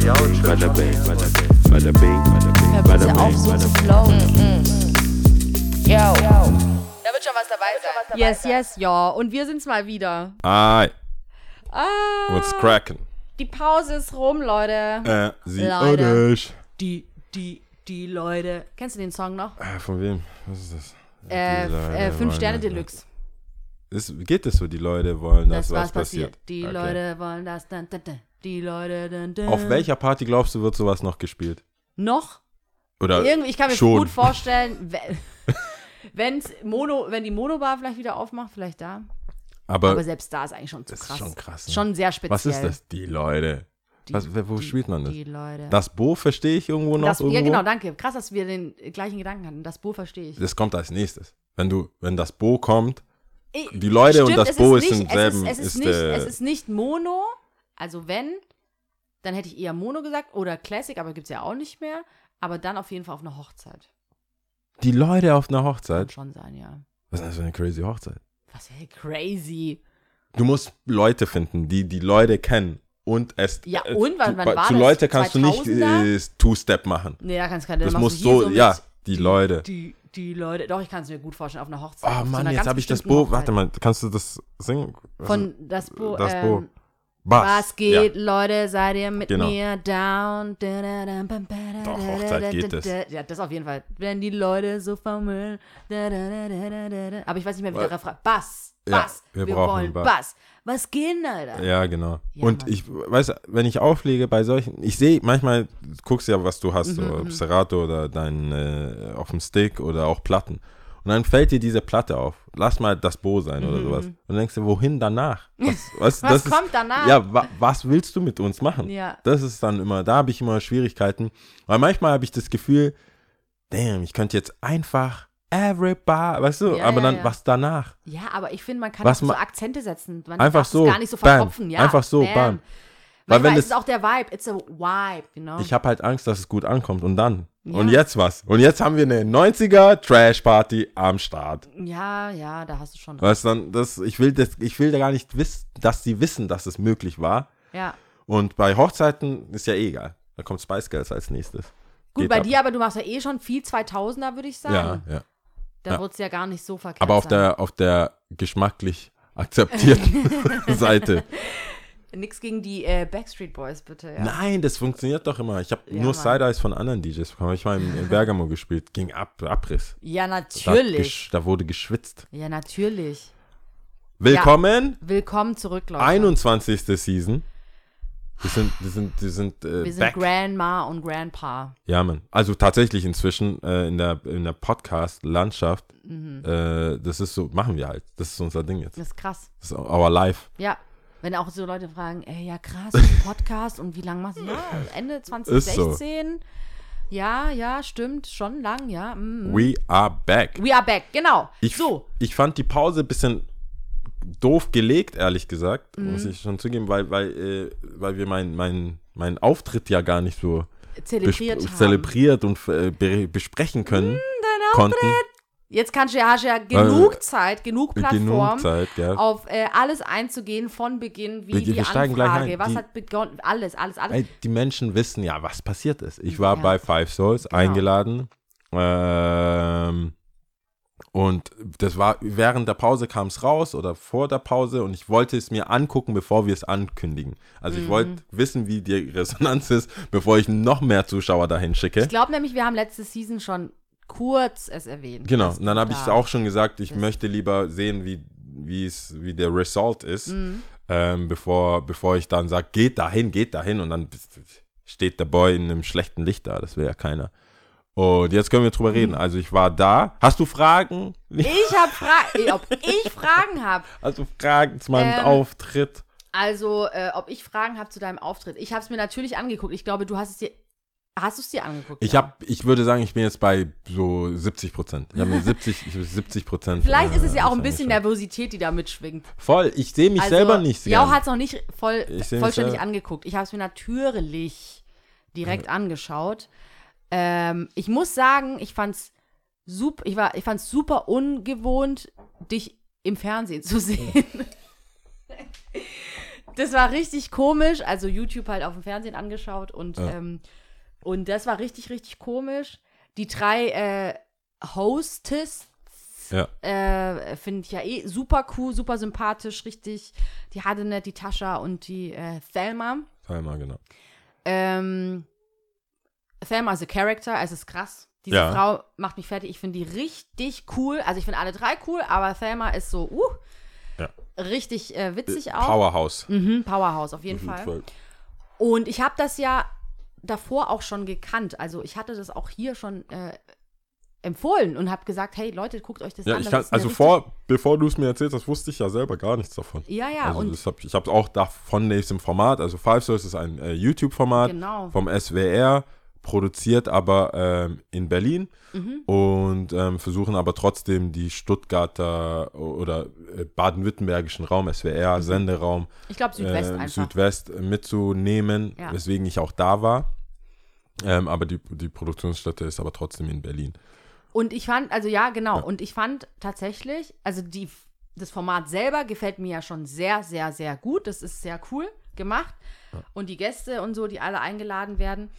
Bada bing, bada bing, bada bing, auf, so zu flowen. Yo. Da wird schon was dabei sein. Yes, yes, ja. Und wir sind's mal wieder. Hi, Ah, what's cracking? die Pause ist rum, Leute. Äh, sie Leute. Die, die, die Leute. Kennst du den Song noch? Äh, von wem? Was ist das? Äh, äh, Fünf Sterne das- Deluxe. Ist, geht es so, die Leute wollen, dass Das was was passiert. passiert? Die Okay. Leute wollen das. Dun, dun, dun. Die Leute. Dun, dun. Auf welcher Party glaubst du, wird sowas noch gespielt? Noch? Oder Irgendwie, ich kann mir schon. gut vorstellen, wenn, Mono, wenn die Monobar vielleicht wieder aufmacht, vielleicht da. aber, Aber selbst da ist eigentlich schon zu das ist krass. schon krass. Ne? Schon sehr speziell. was ist das? Die Leute. Die, Was, wo spielt man das? Die Leute. Das Bo verstehe ich irgendwo noch. Das, ja, irgendwo. genau, danke. Krass, dass wir den gleichen Gedanken hatten. Das Bo verstehe ich. Das kommt als nächstes. Wenn du, wenn das Bo kommt, die Leute und das Bo ist nicht, im selben- Es ist, es ist, ist nicht, der- es ist nicht Mono. Also wenn, dann hätte ich eher Mono gesagt oder Classic, aber gibt es ja auch nicht mehr. Aber dann auf jeden Fall auf einer Hochzeit. die Leute auf einer Kann Hochzeit. schon sein, ja. Was ist das für eine crazy Hochzeit? Was, hey, crazy. Du musst Leute finden, die die Leute kennen. Und es. Ja, äh, und? Wann- wann war zu das? Leute kannst du nicht 2000er? äh, Two-Step machen. Nee, da kannst du keine. Das muss so, ja, die Leute. Die, die Leute. Doch, ich kann es mir gut vorstellen, auf einer Hochzeit. Oh so Mann, einer jetzt habe ich das Bo. Warte Hochzeit. mal, kannst du das singen? Von ist- das Bo. Das Bo. ähm, Bass. Was geht, Leute? Seid ihr mit Genau. mir down? Doch, Hochzeit geht es. Ja, das auf jeden Fall. Wenn die Leute so vermüllen. Aber ich weiß nicht mehr, wie der Refrain. Bass. Ja, Bass. wir wir brauchen wollen Bass. Bass. Was geht, denn, Alter? Ja, Ja, genau. Ja, und Mann. ich weiß, wenn ich auflege bei solchen, ich sehe manchmal, du guckst ja, was du hast, so, Mhm, Serato oder dein äh, auf dem Stick oder auch Platten. Und dann fällt dir diese Platte auf. Lass mal das Bo sein oder sowas. Und dann denkst du, wohin danach? Was, was, Mhm, Was kommt ist, danach? Ja, wa, was willst du mit uns machen? Ja. Das ist dann immer, da habe ich immer Schwierigkeiten. Weil manchmal habe ich das Gefühl, damn, ich könnte jetzt einfach everybody, weißt du, Ja, aber dann ja. was danach? Ja, aber ich finde, man kann Was so Akzente setzen. Man Einfach so, gar nicht so bam. verkopfen. Ja, Einfach so, bam. Weil Weil wenn ist es- es auch der Vibe. It's a vibe, genau. Ich habe halt Angst, dass es gut ankommt und dann. Ja. Und jetzt was? Und jetzt haben wir eine 90er Trash Party am Start. ja, ja, da hast du schon. recht. Weißt dann das ich will das ich will da gar nicht wissen, dass sie wissen, dass es möglich war. Ja. Und bei Hochzeiten ist ja eh egal. Da kommt Spice Girls als nächstes. Gut, Geht bei ab. dir aber, du machst ja eh schon viel 2000er, würde ich sagen. Ja, ja. Da ja. wird es ja gar nicht so verkehrt Aber auf sein. der auf der geschmacklich akzeptierten Seite. Nix gegen die äh, Backstreet Boys, bitte. Ja. Nein, das funktioniert doch immer. Ich habe Ja, nur. Side-Eyes von anderen DJs bekommen. Ich mal in, in Bergamo gespielt. Ging ab, Abriss. Ja, Da, natürlich. gesch- da wurde geschwitzt. Ja, natürlich. Willkommen, Willkommen zurück, Leute. 21. Season. Wir sind, wir sind, wir sind, äh, Wir sind back. Grandma und Grandpa. Ja, Mann. Also tatsächlich inzwischen äh, in der, in der Podcast-Landschaft, Mhm. äh, das ist so, machen wir halt. Das ist unser Ding jetzt. Das ist krass. Das ist our life. Ja. Wenn auch so Leute fragen, ey, ja krass, Podcast und wie lange machst du? Ja, Ende Ist so. 2016. Ja, ja, stimmt. Schon lang, ja. Mhm. We are back. We are back, genau. Ich, so. ich fand die Pause ein bisschen doof gelegt, ehrlich gesagt, muss Mhm. ich schon zugeben, weil, weil, äh, weil wir meinen mein, mein Auftritt ja gar nicht so Zelebriert zelebriert und äh, be besprechen können konnten. Jetzt kannst du ja, hast du ja genug Zeit, genug Plattform, Genug Zeit, gell. auf äh, alles einzugehen von Beginn, wie Wir- die wir steigen gleich Anfrage, ein. was Die- hat begonnen, alles, alles, alles. Ey, die Menschen wissen ja, was passiert ist. Ich war Ja. bei Five Souls Genau. eingeladen. Ähm, und das war während der Pause kam es raus oder vor der Pause und ich wollte es mir angucken, bevor wir es ankündigen. Also Mhm. ich wollte wissen, wie die Resonanz ist, bevor ich noch mehr Zuschauer dahin schicke. Ich glaube nämlich, wir haben letzte Season schon kurz es erwähnt. Genau, und dann habe ich da- auch schon gesagt, ich möchte lieber sehen, wie, wie es, wie der Result ist, Mhm. ähm, bevor, bevor ich dann sage, geht dahin, geht dahin und dann steht der Boy in einem schlechten Licht da, das will ja keiner. Und jetzt können wir drüber reden. Also ich war da. Hast du Fragen? Ich habe Fragen, ob ich Fragen habe. Hast du Fragen zu meinem Ähm, Auftritt? Also, äh, ob ich Fragen habe zu deinem Auftritt. Ich habe es mir natürlich angeguckt. Ich glaube, du hast es dir. Hast du es dir angeguckt? Ich habe, ich würde sagen, ich bin jetzt bei so 70 Prozent. Ich habe mir 70, ich hab 70 Prozent. Vielleicht ist es äh, ja auch ein bisschen Nervosität, die da mitschwingt. Voll. Ich sehe mich Also, selber nicht. Jau hat es noch nicht voll, vollständig angeguckt. Ich habe es mir natürlich direkt angeschaut. Ähm, ich muss sagen, ich fand's super, ich war, ich fand's super ungewohnt, dich im Fernsehen zu sehen. das war richtig komisch. Also YouTube halt auf dem Fernsehen angeschaut und, Ja. ähm, und das war richtig, richtig komisch. Die drei äh, Hostess Ja. äh, finde ich ja eh super cool, super sympathisch, richtig. Die Hadenet, die Tascha und die äh, Thelma. Einmal, genau. Ähm, Thelma ist a Character, also es ist krass. Diese Ja. Frau macht mich fertig. Ich finde die richtig cool. Also ich finde alle drei cool, aber Thelma ist so, uh, Ja. richtig äh, witzig auch. Powerhouse. Mhm, Powerhouse auf jeden jeden Fall. Fall. Und ich habe das ja davor auch schon gekannt. Also ich hatte das auch hier schon äh, empfohlen und habe gesagt, hey Leute, guckt euch das Ja, an. ich das kann, also vor, bevor du es mir erzählt hast, wusste ich ja selber gar nichts davon. Ja, ja, also und das hab, ich habe es auch da von diesem Format, also Five Souls ist ein äh, YouTube-Format genau. vom SWR, produziert aber ähm, in Berlin Mhm. und ähm, versuchen aber trotzdem die Stuttgarter oder äh, baden-württembergischen Raum, SWR, Senderaum, Ich glaube Südwest einfach. Südwest äh, mitzunehmen, Ja. weswegen ich auch da war. Ähm, aber die, die Produktionsstätte ist aber trotzdem in Berlin. Und ich fand, also ja, genau. Ja. Und ich fand tatsächlich, also die, das Format selber gefällt mir ja schon sehr, sehr, sehr gut. Das ist sehr cool gemacht. Und die Gäste und so, die alle eingeladen werden.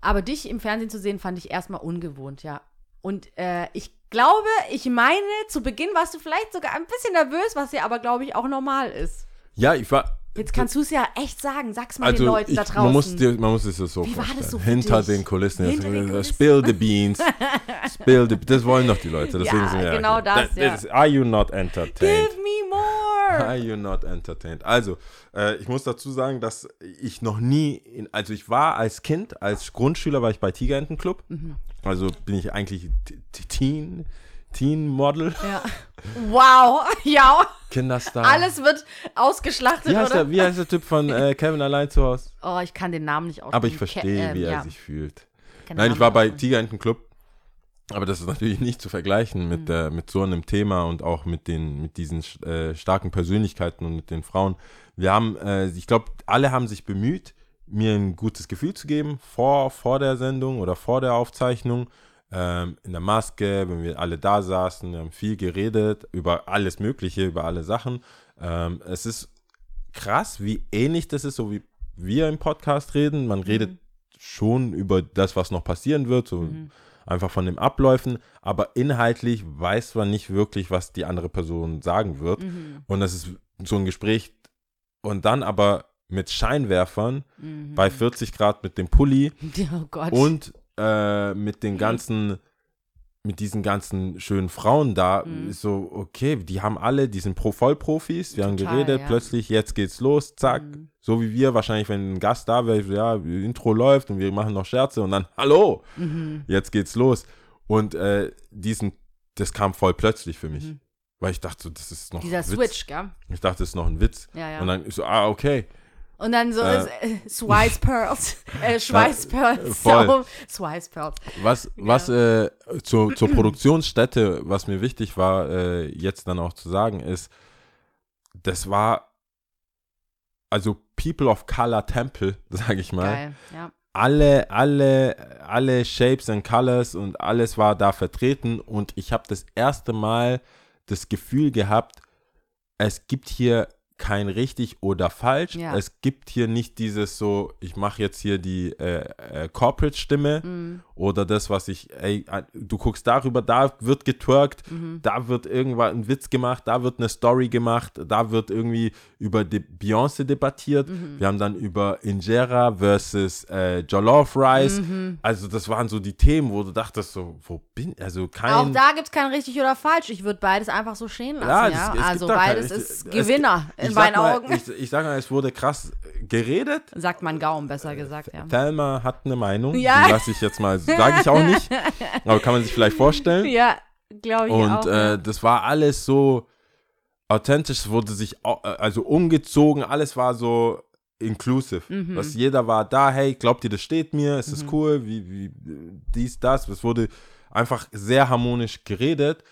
Aber dich im Fernsehen zu sehen, fand ich erstmal ungewohnt, ja. Und äh, ich glaube, ich meine, zu Beginn warst du vielleicht sogar ein bisschen nervös, was ja aber, glaube ich, auch normal ist. Ja, ich war. Jetzt kannst du es ja echt sagen. Sag's mal also den Leuten ich, da draußen. Man muss, dir, man muss es so Wie war vorstellen. das so für Hinter dich? den Kulissen. Hinter den Jetzt, Kulissen? Spill the beans. spill the Das wollen doch die Leute. Deswegen Ja, sind wir genau das, ja. is- Are you not entertained? Give me more! Are you not entertained? Also, äh, ich muss dazu sagen, dass ich noch nie, in, also ich war als Kind, als Grundschüler war ich bei Tigerentenclub. Mhm. Also bin ich eigentlich Teen, Teen Model, Ja. Wow, ja. Kinderstar. Alles wird ausgeschlachtet, Wie heißt, oder? der, wie heißt der Typ von äh, Kevin allein zu Hause? Oh, ich kann den Namen nicht aussprechen. Aber ich Ke- verstehe, ähm, wie er ja, sich fühlt. keine Nein, ich war bei aussprechen. Tigerentenclub, aber das ist natürlich nicht zu vergleichen Mhm. mit, der, mit so einem Thema und auch mit, den, mit diesen äh, starken Persönlichkeiten und mit den Frauen. Wir haben, äh, ich glaube, alle haben sich bemüht, mir ein gutes Gefühl zu geben vor, vor der Sendung oder vor der Aufzeichnung. Ähm, in der Maske, wenn wir alle da saßen, wir haben viel geredet über alles Mögliche, über alle Sachen. Ähm, es ist krass, wie ähnlich das ist, so wie wir im Podcast reden. Man redet schon über das, was noch passieren wird, so einfach von den Abläufen, aber inhaltlich weiß man nicht wirklich, was die andere Person sagen wird. Mhm. Und das ist so ein Gespräch und dann aber mit Scheinwerfern Mhm. bei 40 Grad mit dem Pulli Oh und äh, mit den ganzen, mit diesen ganzen schönen Frauen da, Mhm. so, okay, die haben alle, die sind Pro Vollprofis, wir haben Total, geredet, ja. plötzlich, jetzt geht's los, zack. Mhm. So wie wir, wahrscheinlich, wenn ein Gast da wäre, ja, Intro läuft und wir machen noch Scherze und dann, hallo, Mhm. jetzt geht's los. Und äh, diesen, das kam voll plötzlich für mich. Mhm. Weil ich dachte so, das ist noch Dieser ein Witz. Switch, gell? Ich dachte, das ist noch ein Witz. Ja, ja. Und dann ist so, ah, okay. Und dann so Äh, ist, äh, Swice Pearls. Äh, voll. Swice Pearls. Was, was äh, zur, zur Produktionsstätte, was mir wichtig war, äh, jetzt dann auch zu sagen, ist, das war also People of Color Temple, sage ich mal. Geil, ja. Alle, alle, alle Shapes and Colors und alles war da vertreten und ich habe das erste Mal das Gefühl gehabt, es gibt hier kein richtig oder falsch. Ja. Es gibt hier nicht dieses so, ich mache jetzt hier die äh, äh, Corporate-Stimme Mhm. oder das, was ich, ey, äh, du guckst darüber, da wird getwerkt, Mhm. da wird irgendwann ein Witz gemacht, da wird eine Story gemacht, da wird irgendwie über die Beyoncé debattiert. Mhm. Wir haben dann über Injera versus äh, Jollof Rice. Mhm. Also das waren so die Themen, wo du dachtest so, wo bin, also kein... Auch da gibt es kein richtig oder falsch. Ich würde beides einfach so stehen lassen. Ja, Ja, es- es also kein- beides es- ist es- Gewinner ich in meinen mal, Augen. Ich, ich sage mal, es wurde krass geredet. Sagt man Gaum, besser gesagt, ja. Thelma hat eine Meinung, Ja. die lasse ich jetzt mal, sage ich auch nicht, aber kann man sich vielleicht vorstellen. Ja, glaube ich Und auch. äh, ja. das war alles so authentisch, es wurde sich äh, also umgezogen, alles war so inclusive. Mhm. Was jeder war da, hey, glaubt ihr, das steht mir, ist das cool, wie, wie dies, das. Es wurde einfach sehr harmonisch geredet.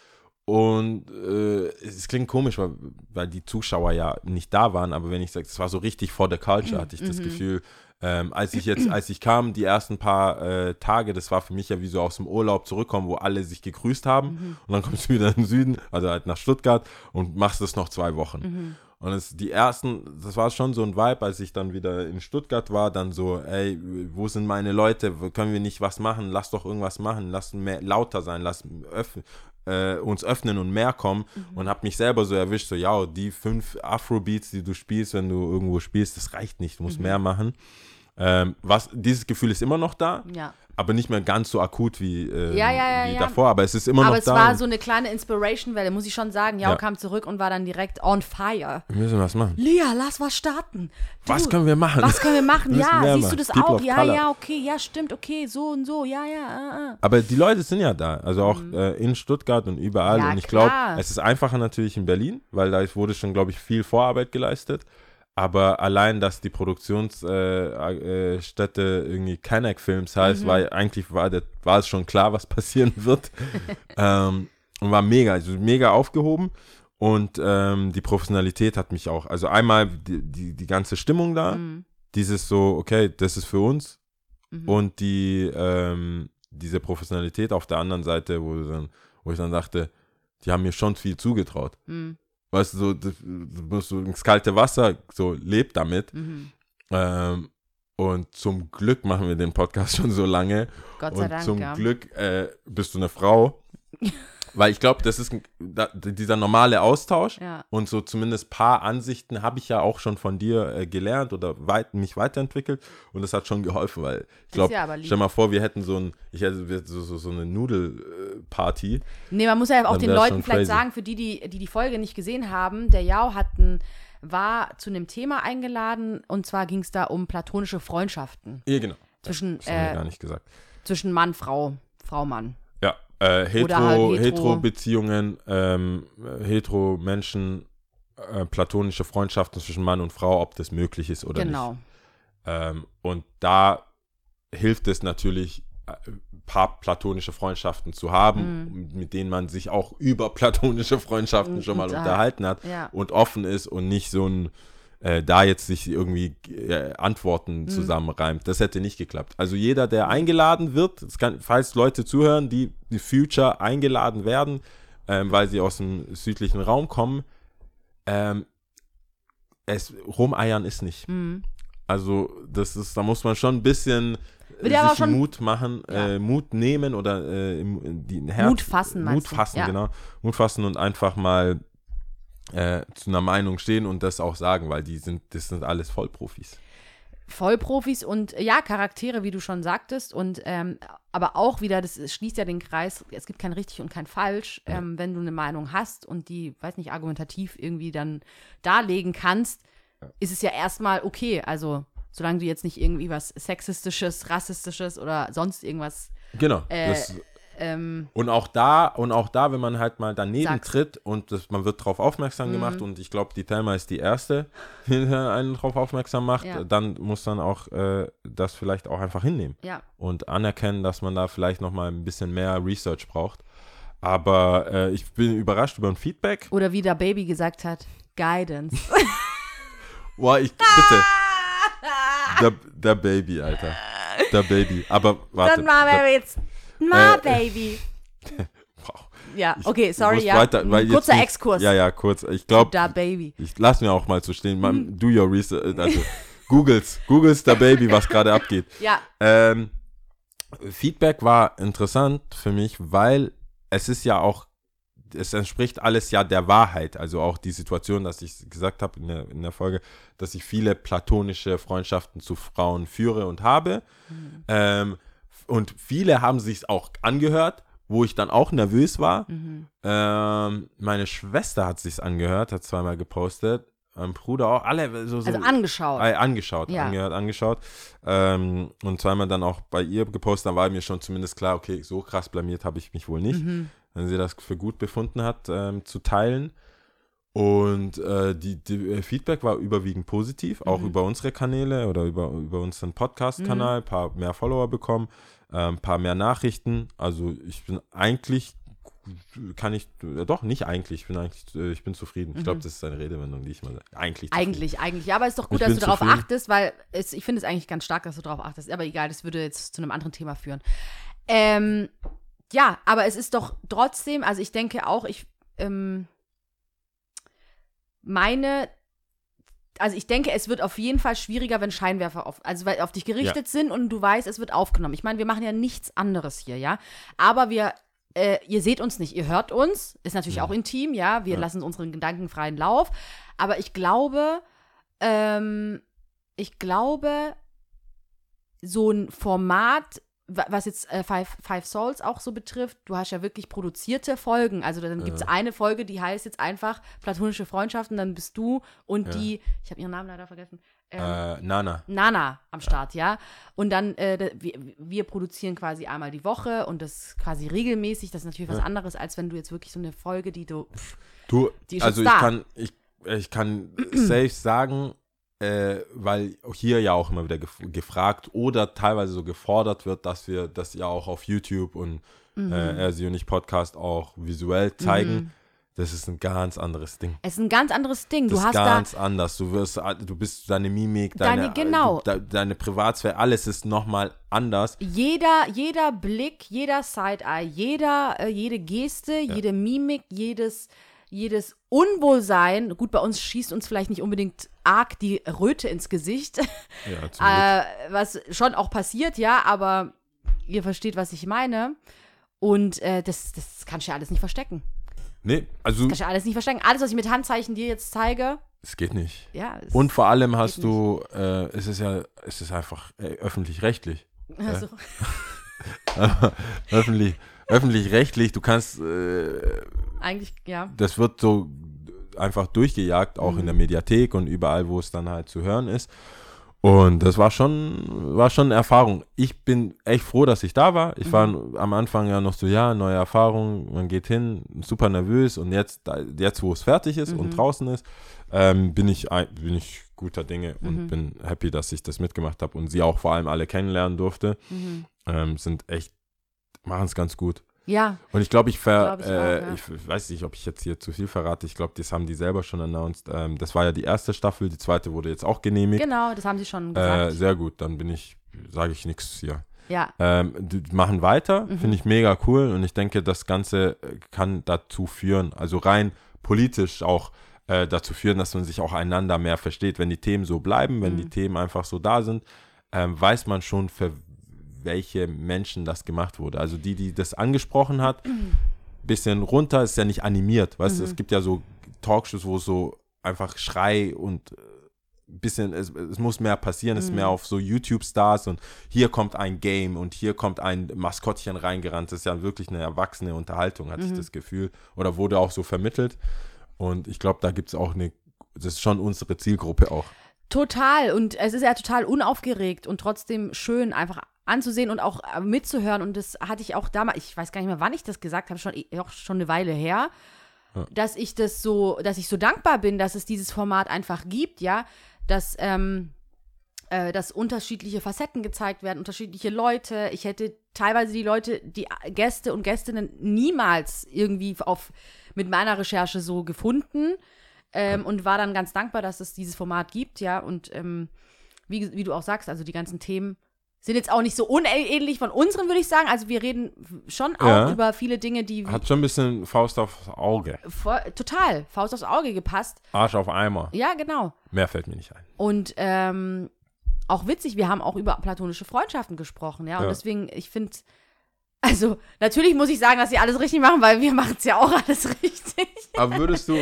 Und äh, es klingt komisch, weil, weil die Zuschauer ja nicht da waren, aber wenn ich sage, es war so richtig for the culture, hatte ich das Mhm. Gefühl. Ähm, als ich jetzt, als ich kam, die ersten paar äh, Tage, das war für mich ja wie so aus dem Urlaub zurückkommen, wo alle sich gegrüßt haben. Mhm. Und dann kommst du wieder in den Süden, also halt nach Stuttgart und machst das noch zwei Wochen. Mhm. Und es, die ersten, das war schon so ein Vibe, als ich dann wieder in Stuttgart war, dann so, ey, wo sind meine Leute? Können wir nicht was machen? Lass doch irgendwas machen. Lass mehr lauter sein. Lass öff, äh, uns öffnen und mehr kommen. Und hab mich selber so erwischt, so, ja, die fünf Afrobeats, die du spielst, wenn du irgendwo spielst, das reicht nicht. Du musst mehr machen. Ähm, was, dieses Gefühl ist immer noch da, Ja. Aber nicht mehr ganz so akut wie, äh, Ja, ja, ja, wie davor. Aber es ist immer Aber noch es da. war so eine kleine Inspiration-Welle, muss ich schon sagen. Jao Ja. kam zurück und war dann direkt on fire. wir müssen was machen. Lea, lass was starten. Du, Was können wir machen? Was können wir machen? Wir Ja, siehst du machen. das People auch? Ja, Color. ja, okay, ja, stimmt, okay, so und so, ja, ja, ah, ah. Aber die Leute sind ja da, also auch äh, in Stuttgart und überall. Ja, und ich glaube, es ist einfacher natürlich in Berlin, weil da wurde schon, glaube ich, viel Vorarbeit geleistet. Aber allein, dass die Produktionsstätte äh, Stätte irgendwie Kanak Films heißt, Mhm. weil eigentlich war, der, war es schon klar, was passieren wird. ähm, und war mega, also mega aufgehoben. Und ähm, die Professionalität hat mich auch, also einmal die, die, die ganze Stimmung da, Mhm. dieses so, okay, das ist für uns, Mhm. und die ähm, diese Professionalität auf der anderen Seite, wo, dann, wo ich dann dachte, die haben mir schon viel zugetraut. Mhm. Weißt du, so, du, musst so ins kalte Wasser, so lebt damit. Mhm. Ähm, und zum Glück machen wir den Podcast schon so lange. Gott sei und Dank, zum ja. Glück äh, bist du eine Frau. Weil ich glaube, das ist ein, da, dieser normale Austausch Ja. und so zumindest paar Ansichten habe ich ja auch schon von dir äh, gelernt oder weit, mich weiterentwickelt und das hat schon geholfen, weil ich glaube, ja stell mal vor, wir hätten so ein, ich hätte so, so, so eine Nudelparty. Nee, man muss ja auch den Leuten vielleicht crazy. sagen, für die, die, die die Folge nicht gesehen haben, der Jao hat ein, war zu einem Thema eingeladen und zwar ging es da um platonische Freundschaften Ja, genau. zwischen, Das haben wir äh, gar nicht gesagt. zwischen Mann, Frau, Frau, Mann. Äh, hetero, halt hetero. hetero-Beziehungen, ähm, äh, hetero-Menschen, äh, platonische Freundschaften zwischen Mann und Frau, ob das möglich ist oder nicht. genau. Ähm, und da hilft es natürlich, äh, ein paar platonische Freundschaften zu haben, mit denen man sich auch über platonische Freundschaften schon mal Mhm. Da- unterhalten hat Ja. und offen ist und nicht so ein äh, da jetzt sich irgendwie äh, Mhm. Antworten zusammenreimt. Das hätte nicht geklappt. Also jeder, der eingeladen wird, kann, falls Leute zuhören, die die Future eingeladen werden, ähm, weil sie aus dem südlichen Raum kommen, ähm, es rumeiern ist nicht. Mhm. Also das ist, da muss man schon ein bisschen aber sich Mut machen, Ja. äh, Mut nehmen oder äh, die Herz, Mut fassen, Mut fassen, Ja. genau. Mut fassen und einfach mal äh, zu einer Meinung stehen und das auch sagen, weil die sind, das sind alles Vollprofis. Vollprofis und äh, ja, Charaktere, wie du schon sagtest. Und ähm, aber auch wieder, das schließt ja den Kreis, es gibt kein richtig und kein falsch. Ähm, wenn du eine Meinung hast und die, weiß nicht, argumentativ irgendwie dann darlegen kannst, ist es ja erstmal okay. Also, solange du jetzt nicht irgendwie was Sexistisches, Rassistisches oder sonst irgendwas. Genau. Äh, das, Ähm, und auch da, und auch da, wenn man halt mal daneben Sag's. tritt und das, man wird darauf aufmerksam gemacht und ich glaube, die Thelma ist die erste, die einen darauf aufmerksam macht, Ja. dann muss dann auch äh, das vielleicht auch einfach hinnehmen. ja. und anerkennen, dass man da vielleicht noch mal ein bisschen mehr Research braucht. Aber äh, ich bin überrascht über ein Feedback. Oder wie der Baby gesagt hat, Guidance. Boah, ich bitte. Der, der Baby, Alter. Der Baby. Aber warte. Dann machen wir jetzt Ma äh, Baby. wow. Ja, okay, sorry, ja. Weiter, Kurzer Exkurs. Ja, ja, kurz. Ich glaube, Da Baby. ich lass mir auch mal so stehen. Man, do your research. Also, Googles. Googles der Baby, was gerade abgeht. Ja, Ähm, Feedback war interessant für mich, weil es ist ja auch, es entspricht alles ja der Wahrheit. Also auch die Situation, dass ich gesagt habe in der, in der Folge, dass ich viele platonische Freundschaften zu Frauen führe und habe. Ähm, und viele haben sich auch angehört, wo ich dann auch nervös war. Ähm, meine Schwester hat sich angehört, hat zweimal gepostet. Mein Bruder auch, alle so, so also angeschaut. äh, angeschaut, Ja. angehört, angeschaut. Ähm, und zweimal dann auch bei ihr gepostet, dann war mir schon zumindest klar, okay, so krass blamiert habe ich mich wohl nicht. Mhm. Wenn sie das für gut befunden hat, ähm, zu teilen. Und äh, die, die äh, Feedback war überwiegend positiv, auch Mhm. über unsere Kanäle oder über, über unseren Podcast-Kanal, ein paar mehr Follower bekommen, äh, ein paar mehr Nachrichten. Also ich bin eigentlich, kann ich, äh, doch, nicht eigentlich, ich bin eigentlich, äh, ich bin zufrieden. Ich glaube, das ist eine Redewendung, die ich mal sage. Eigentlich zufrieden. Mhm. Eigentlich, eigentlich. Ja, aber ist doch gut, Ich dass du darauf achtest, weil es, ich finde es eigentlich ganz stark, dass du darauf achtest. Aber egal, das würde jetzt zu einem anderen Thema führen. Ähm, ja, aber es ist doch trotzdem, also ich denke auch, ich ähm, meine also ich denke, es wird auf jeden Fall schwieriger, wenn Scheinwerfer auf, also auf dich gerichtet sind und du weißt, es wird aufgenommen. Ich meine, wir machen ja nichts anderes hier, ja. Aber wir, äh, ihr seht uns nicht, ihr hört uns, ist natürlich auch intim, ja. Wir lassen unseren Gedanken freien Lauf. Aber ich glaube, ähm, ich glaube, so ein Format, was jetzt äh, Five, Five Souls auch so betrifft, du hast ja wirklich produzierte Folgen. Also dann gibt es eine Folge, die heißt jetzt einfach platonische Freundschaften, dann bist du und die, ich habe ihren Namen leider vergessen, ähm, Äh, Nana. Nana am Start, ja. Und dann, äh, wir, wir produzieren quasi einmal die Woche und das quasi regelmäßig. Das ist natürlich was anderes, als wenn du jetzt wirklich so eine Folge, die du. Pff, Du, Die also ich da. kann, ich, ich kann safe sagen, äh, weil hier ja auch immer wieder gef gefragt oder teilweise so gefordert wird, dass wir das ja auch auf YouTube und Mhm. äh, sie und ich Podcast auch visuell zeigen. Das ist ein ganz anderes Ding. es ist ein ganz anderes Ding. Das du hast ist da. ganz anders. Du wirst, du bist deine Mimik, deine, Deine- genau. du, de, deine Privatsphäre, alles ist nochmal anders. Jeder, jeder Blick, jeder Side-Eye, jeder, äh, jede Geste, jede Mimik, jedes, jedes Unwohlsein. Gut, bei uns schießt uns vielleicht nicht unbedingt arg die Röte ins Gesicht, Ja, äh, was schon auch passiert, ja, aber ihr versteht, was ich meine. Und äh, das, das kannst du ja alles nicht verstecken. nee, also Kannst du ja alles nicht verstecken. Alles, was ich mit Handzeichen dir jetzt zeige, es geht nicht. ja. Und vor allem hast du, äh, es ist ja, es ist einfach äh, öffentlich-rechtlich. also, Öffentlich, öffentlich-rechtlich, du kannst, äh, eigentlich, ja. das wird so einfach durchgejagt, auch Mhm. in der Mediathek und überall, wo es dann halt zu hören ist. Und das war schon, war schon eine Erfahrung. Ich bin echt froh, dass ich da war. Ich war Mhm. am Anfang ja noch so, ja, neue Erfahrung, man geht hin, super nervös und jetzt, jetzt wo es fertig ist Mhm. und draußen ist, ähm, bin, ich, bin ich guter Dinge Mhm. und bin happy, dass ich das mitgemacht habe und sie auch vor allem alle kennenlernen durfte. Mhm. Ähm, sind echt, machen es ganz gut. Ja, Und ich glaube, ich, ver, Glaub ich auch, äh, ja. ich weiß nicht, ob ich jetzt hier zu viel verrate. Ich glaube, das haben die selber schon announced. Ähm, das war ja die erste Staffel, die zweite wurde jetzt auch genehmigt. genau, das haben sie schon äh, gesagt. sehr gut, dann bin ich, sage ich nichts hier. ja. Ähm, die machen weiter, Mhm. finde ich mega cool und ich denke, das Ganze äh, kann dazu führen, also rein politisch auch äh, dazu führen, dass man sich auch einander mehr versteht. Wenn die Themen so bleiben, wenn Mhm. die Themen einfach so da sind, ähm, weiß man schon, für welche Menschen das gemacht wurde. Also die, die das angesprochen hat, bisschen runter, ist ja nicht animiert. Weißt du, es gibt ja so Talkshows, wo es so einfach Schrei und äh, bisschen, es, es muss mehr passieren, es ist mehr auf so YouTube-Stars und hier kommt ein Game und hier kommt ein Maskottchen reingerannt. Das ist ja wirklich eine erwachsene Unterhaltung, hatte ich das Gefühl. Oder wurde auch so vermittelt. Und ich glaube, da gibt es auch eine, das ist schon unsere Zielgruppe auch. Total. Und es ist ja total unaufgeregt und trotzdem schön, einfach anzusehen und auch äh, mitzuhören. Und das hatte ich auch damals, ich weiß gar nicht mehr, wann ich das gesagt habe, schon, eh- auch schon eine Weile her, dass ich das so, dass ich so dankbar bin, dass es dieses Format einfach gibt, ja, dass, ähm, äh, dass unterschiedliche Facetten gezeigt werden, unterschiedliche Leute. Ich hätte teilweise die Leute, die Gäste und Gästinnen niemals irgendwie auf, mit meiner Recherche so gefunden ähm, und war dann ganz dankbar, dass es dieses Format gibt, ja. Und ähm, wie, wie du auch sagst, also die ganzen Themen sind jetzt auch nicht so unähnlich von unseren, würde ich sagen. Also wir reden schon auch Ja. über viele Dinge, die Hat schon ein bisschen Faust aufs Auge. voll, total Faust aufs Auge gepasst. Arsch auf Eimer. Ja, genau. Mehr fällt mir nicht ein. Und ähm, auch witzig, wir haben auch über platonische Freundschaften gesprochen, ja. Und Ja. deswegen, ich finde, also natürlich muss ich sagen, dass sie alles richtig machen, weil wir machen es ja auch alles richtig. Aber würdest du,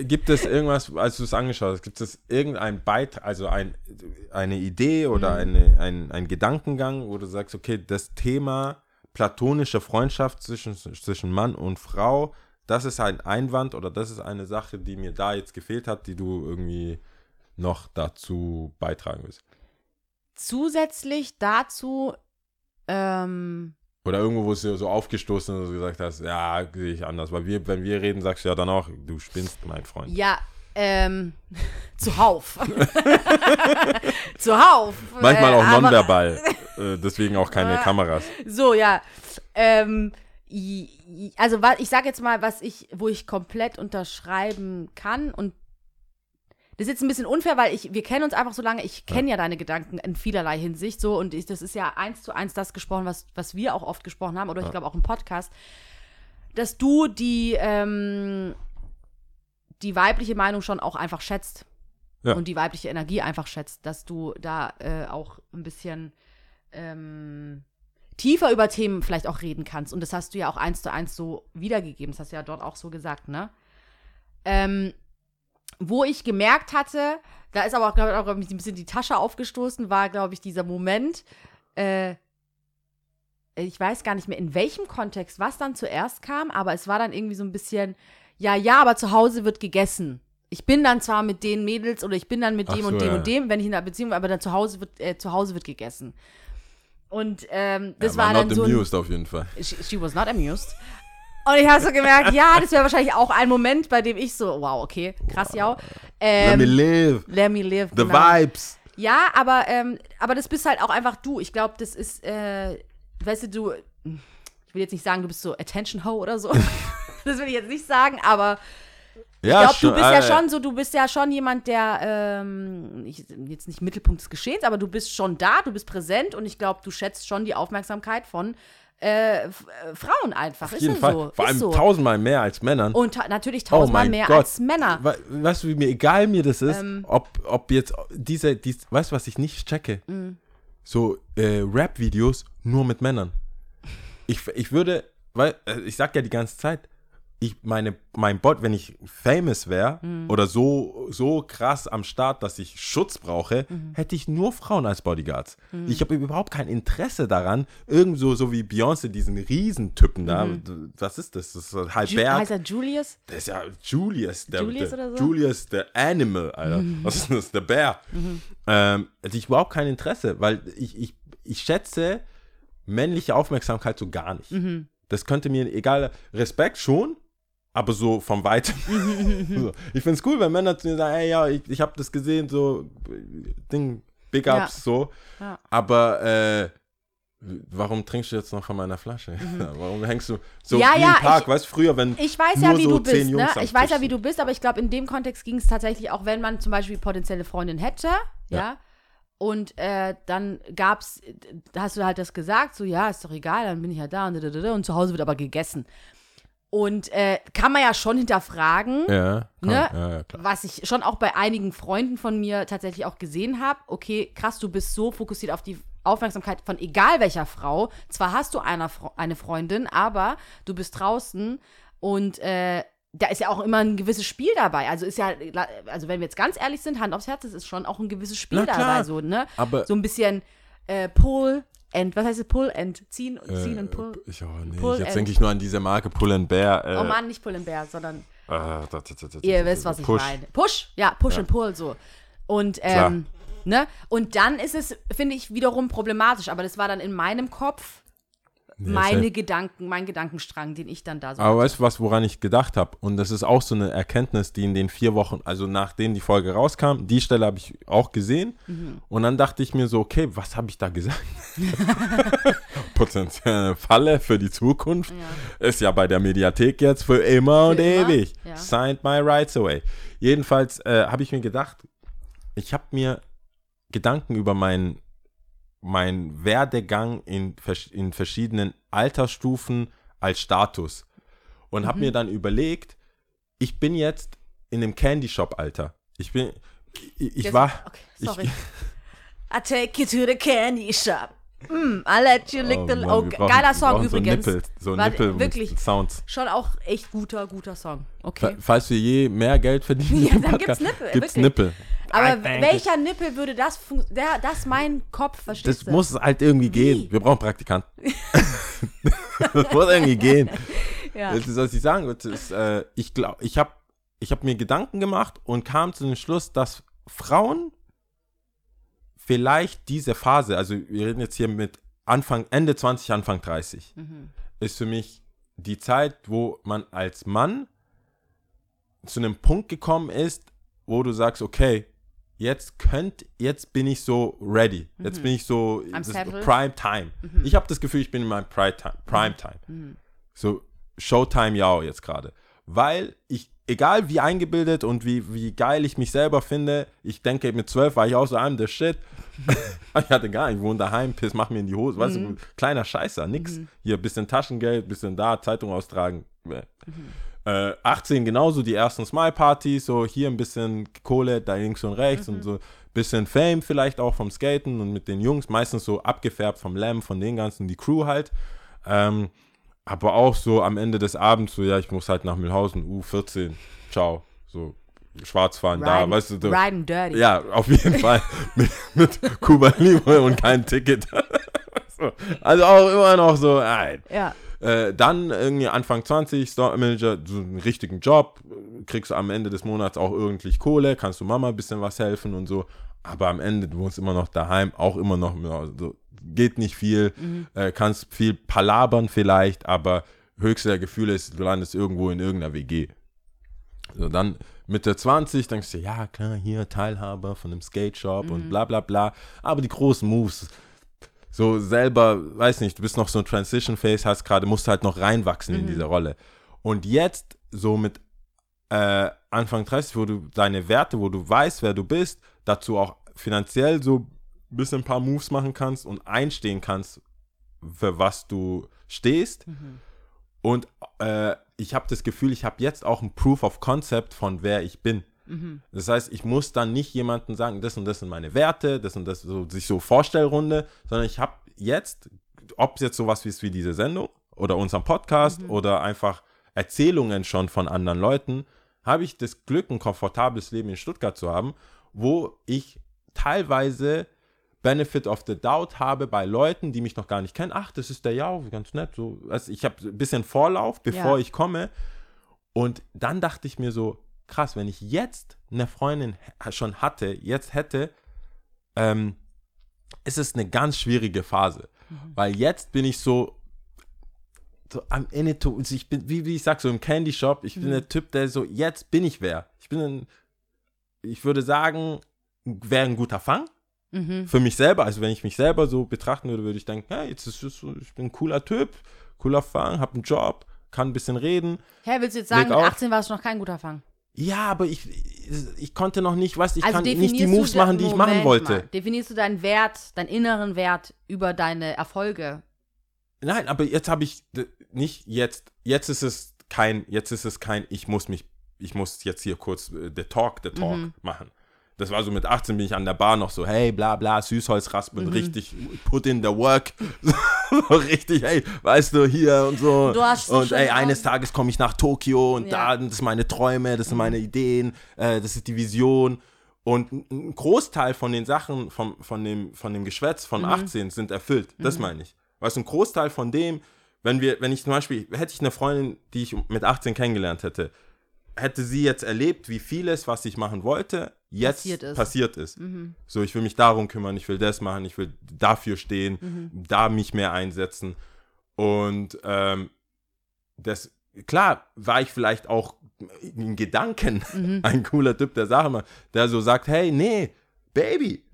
gibt es irgendwas, als du es angeschaut hast, gibt es irgendein Beitrag, also ein, eine Idee oder Mhm. eine, ein, ein Gedankengang, wo du sagst, okay, das Thema platonische Freundschaft zwischen, zwischen Mann und Frau, das ist ein Einwand oder das ist eine Sache, die mir da jetzt gefehlt hat, die du irgendwie noch dazu beitragen willst? Zusätzlich dazu, ähm, Oder irgendwo, wo es dir so aufgestoßen ist und du gesagt hast, ja, sehe ich anders. Weil wir, wenn wir reden, sagst du ja dann auch, du spinnst, mein Freund. ja, ähm, zuhauf. zuhauf. Manchmal Äh, auch aber- nonverbal. äh, deswegen auch keine Kameras. So, ja. Ähm, also ich sage jetzt mal, was ich, wo ich komplett unterschreiben kann und das ist jetzt ein bisschen unfair, weil ich, wir kennen uns einfach so lange, ich kenne ja. deine Gedanken in vielerlei Hinsicht so und ich, das ist ja eins zu eins das gesprochen, was, was wir auch oft gesprochen haben oder ich glaube auch im Podcast, dass du die, ähm, die weibliche Meinung schon auch einfach schätzt. Ja. und die weibliche Energie einfach schätzt, dass du da äh, auch ein bisschen ähm, tiefer über Themen vielleicht auch reden kannst. Und das hast du ja auch eins zu eins so wiedergegeben. Das hast du ja dort auch so gesagt, ne? Ähm, wo ich gemerkt hatte, da ist aber auch, glaube ich, auch ein bisschen die Tasche aufgestoßen, war, glaube ich, dieser Moment, äh, ich weiß gar nicht mehr in welchem Kontext, was dann zuerst kam, aber es war dann irgendwie so ein bisschen, ja, ja, aber zu Hause wird gegessen. Ich bin dann zwar mit den Mädels oder ich bin dann mit dem so, und dem ja. und dem, wenn ich in einer Beziehung aber dann zu Hause wird, äh, zu Hause wird gegessen. Und ähm, das ja, war not dann so ein, amused auf jeden Fall. she, she was not amused. Und ich habe so gemerkt, ja, das wäre wahrscheinlich auch ein Moment, bei dem ich so, wow, okay, krass, ja. Let me Ähm, live. let me live. The genau. vibes. Ja, aber, ähm, aber das bist halt auch einfach du. Ich glaube, das ist, äh, weißt du, du, ich will jetzt nicht sagen, du bist so Attention Ho oder so. das will ich jetzt nicht sagen, aber Ja, ich glaube, du bist ja äh, schon so, du bist ja schon jemand, der, ähm, ich, jetzt nicht Mittelpunkt des Geschehens, aber du bist schon da, du bist präsent und ich glaube, du schätzt schon die Aufmerksamkeit von äh, äh, Frauen einfach. Auf ist jeden Fall. so. Vor allem so. tausendmal mehr als Männern. Und ta natürlich Oh tausendmal mein mehr Gott. als Männer. We weißt du, wie mir egal mir das ist, Ähm. ob, ob jetzt diese, dies, weißt du, was ich nicht checke? Mm. So äh, Rap-Videos nur mit Männern. Ich, ich würde, weil, äh, ich sag ja die ganze Zeit, ich meine, mein Bot, wenn ich famous wäre Mm. oder so, so krass am Start, dass ich Schutz brauche, Mhm. hätte ich nur Frauen als Bodyguards. Ich habe überhaupt kein Interesse daran, irgendwo so wie Beyoncé, diesen Riesentypen da, was ist das? Das ist halb Mhm. Ju Berg. heißt er Julius? Das ist ja Julius, der, Julius der, oder so? Julius, der Animal, Alter. Was ist das? Der Bär. Ähm, also ich überhaupt kein Interesse, weil ich, ich, ich schätze männliche Aufmerksamkeit so gar nicht. Das könnte mir egal, Respekt schon, aber so vom Weitem. so. Ich finde es cool, wenn Männer zu mir sagen, ey, ja, ich, ich habe das gesehen, so, Ding, Big Ja. Ups, so. Ja. Aber, äh, Warum trinkst du jetzt noch von meiner Flasche? Warum hängst du so Mhm. Ja, wie ja, im Park, ich- weißt du, früher, wenn Ich weiß nur ja, wie so du bist, ne? Ich weiß ja, wie du bist, aber ich glaube, in dem Kontext ging es tatsächlich auch, wenn man zum Beispiel potenzielle Freundin hätte, ja. Ja. Und äh, dann gab's, hast du halt das gesagt, so ja, ist doch egal, dann bin ich ja da und, und zu Hause wird aber gegessen. Und äh, kann man ja schon hinterfragen, Ja, komm, Ne? ja, ja, was ich schon auch bei einigen Freunden von mir tatsächlich auch gesehen habe. Okay, krass, du bist so fokussiert auf die Aufmerksamkeit von egal welcher Frau. Zwar hast du einer, Fre- eine Freundin, aber du bist draußen und äh, da ist ja auch immer ein gewisses Spiel dabei. Also ist ja, also wenn wir jetzt ganz ehrlich sind, Hand aufs Herz, es ist schon auch ein gewisses Spiel dabei, so, ne? Aber- so ein bisschen äh, Pull and, was heißt es? Pull and ziehen, ziehen und Pull. Ich, oh, nee, Pull jetzt denke ich nur an diese Marke Pull and Bear. Äh, Oh Mann, nicht Pull and Bear, sondern äh, da, da, da, Ihr wisst, was ich Push. meine. Push, ja, Push and Pull so. Und Klar. ähm, ne? Und dann ist es, finde ich, wiederum problematisch. Aber das war dann in meinem Kopf Nee, meine safe. Gedanken, mein Gedankenstrang, den ich dann da so. Aber hatte. weißt du was, woran ich gedacht habe? Und das ist auch so eine Erkenntnis, die in den vier Wochen, also nachdem die Folge rauskam, die Stelle habe ich auch gesehen. Mhm. Und dann dachte ich mir so, okay, was habe ich da gesagt? Potenzielle Falle für die Zukunft. Ist ja bei der Mediathek jetzt für immer und Für immer, ewig. ja. Signed my rights away. Jedenfalls äh, habe ich mir gedacht, ich habe mir Gedanken über meinen mein Werdegang in, in verschiedenen Altersstufen als Status und Mhm. habe mir dann überlegt, ich bin jetzt in dem Candy Shop Alter. Ich bin ich, ich Jetzt- war Okay, ich- sorry. I take you to the candy shop. Mm, I let you lick Oh the. Mann, Oh, brauchen- geiler Song übrigens. So Nippel, so War Nippel wirklich Sounds. schon auch echt guter, guter Song. Okay. Fa- Falls wir je mehr Geld verdienen, Ja, dann gibt's Nippel, Gibt's wirklich. Nippel. Aber welcher Nippel würde das der, das mein Kopf, Das verstehst du? muss halt irgendwie gehen. Wir brauchen Praktikanten. das muss irgendwie gehen. ja. Das ist, was ich sagen würde. Ist, äh, ich glaube, ich habe ich hab mir Gedanken gemacht und kam zu dem Schluss, dass Frauen vielleicht diese Phase, also wir reden jetzt hier mit Anfang, Ende 20, Anfang 30, Mhm. ist für mich die Zeit, wo man als Mann zu einem Punkt gekommen ist, wo du sagst, okay, jetzt könnt, jetzt bin ich so ready. Jetzt bin ich so. Prime Time. Ich habe das Gefühl, ich bin in meinem Prime Time. Prime Time. So Showtime ja jetzt gerade. Weil ich, egal wie eingebildet und wie, wie geil ich mich selber finde, ich denke, mit zwölf war ich auch so, I'm the shit. ich hatte gar nicht, ich wohne daheim, piss, mach mir in die Hose, weißt du, kleiner Scheißer, nix. Hier, bisschen Taschengeld, bisschen da, Zeitung austragen. Äh. Äh, 18 genauso, die ersten Smile-Partys, so hier ein bisschen Kohle, da links und rechts und so bisschen Fame vielleicht auch vom Skaten und mit den Jungs, meistens so abgefärbt vom Lamb, von den ganzen, die Crew halt. Ähm, aber auch so am Ende des Abends, so ja, ich muss halt nach Mühlhausen, U14, ciao, so schwarz fahren da, Riding- weißt du, so. Riding dirty. Ja, auf jeden Fall mit, mit Cuba Libre und kein Ticket. so. Also auch immer noch so, nein. Ja. Äh, dann irgendwie Anfang 20, Store Manager, so einen richtigen Job, kriegst du am Ende des Monats auch irgendwie Kohle, kannst du Mama ein bisschen was helfen und so. Aber am Ende, du wohnst immer noch daheim, auch immer noch, ja, so, geht nicht viel, äh, kannst viel palabern vielleicht, aber höchste der Gefühle ist, du landest irgendwo in irgendeiner WG. So, dann Mitte 20 denkst du, ja klar, hier Teilhaber von einem Skate Shop und bla bla bla. Aber die großen Moves, so selber, weiß nicht, du bist noch so ein Transition Phase, hast gerade, musst halt noch reinwachsen in diese Rolle. Und jetzt, so mit äh, Anfang 30, wo du deine Werte, wo du weißt, wer du bist, dazu auch finanziell so ein bisschen ein paar Moves machen kannst und einstehen kannst, für was du stehst. Und äh, ich habe das Gefühl, ich habe jetzt auch ein Proof of Concept von wer ich bin. Das heißt, ich muss dann nicht jemandem sagen, das und das sind meine Werte, das und das, so, sich so Vorstellrunde, sondern ich habe jetzt, ob es jetzt sowas ist wie diese Sendung oder unseren Podcast oder einfach Erzählungen schon von anderen Leuten, habe ich das Glück, ein komfortables Leben in Stuttgart zu haben, wo ich teilweise Benefit of the Doubt habe bei Leuten, die mich noch gar nicht kennen. Ach, das ist der Jau, ganz nett. So, also ich habe ein bisschen Vorlauf, bevor Ja. ich komme. Und dann dachte ich mir so, krass, wenn ich jetzt eine Freundin schon hatte, jetzt hätte, ähm, ist es eine ganz schwierige Phase. Weil jetzt bin ich so, so am Ende, ich bin, wie, wie ich sag, so im Candy Shop, ich bin der Typ, der so, jetzt bin ich wer. Ich bin ein, ich würde sagen, wäre ein guter Fang Mhm. für mich selber. Also wenn ich mich selber so betrachten würde, würde ich denken, hey, jetzt ist es so, ich bin ein cooler Typ, cooler Fang, hab einen Job, kann ein bisschen reden. Hä, willst du jetzt sagen, mit auf. 18 warst du noch kein guter Fang? Ja, aber ich, ich konnte noch nicht, weißt ich Also kann nicht die Moves machen, die ich machen Moment wollte. Mal. Definierst du deinen Wert, deinen inneren Wert über deine Erfolge? Nein, aber jetzt habe ich nicht jetzt, jetzt ist es kein, jetzt ist es kein, ich muss mich, ich muss jetzt hier kurz äh, the talk, the talk Mhm. machen. Das war so mit 18 bin ich an der Bar noch so, hey, bla bla, Süßholz raspeln, Mhm. richtig, put in the work. so richtig, hey, weißt du, hier und so. Du hast und ey, eines Tages komme ich nach Tokio und Ja. da, das sind meine Träume, das sind meine Ideen, äh, das ist die Vision. Und ein- Großteil von den Sachen, vom, von, dem, von dem Geschwätz von 18 sind erfüllt. Das meine ich. Weißt du, ein Großteil von dem, wenn wir, wenn ich zum Beispiel, hätte ich eine Freundin, die ich mit 18 kennengelernt hätte, hätte sie jetzt erlebt, wie vieles, was ich machen wollte, jetzt Passiert ist. passiert ist. So, ich will mich darum kümmern, ich will das machen, ich will dafür stehen, da mich mehr einsetzen. Und ähm, das, klar, war ich vielleicht auch in Gedanken ein cooler Typ, der Sache macht, der so sagt, hey, nee, Baby,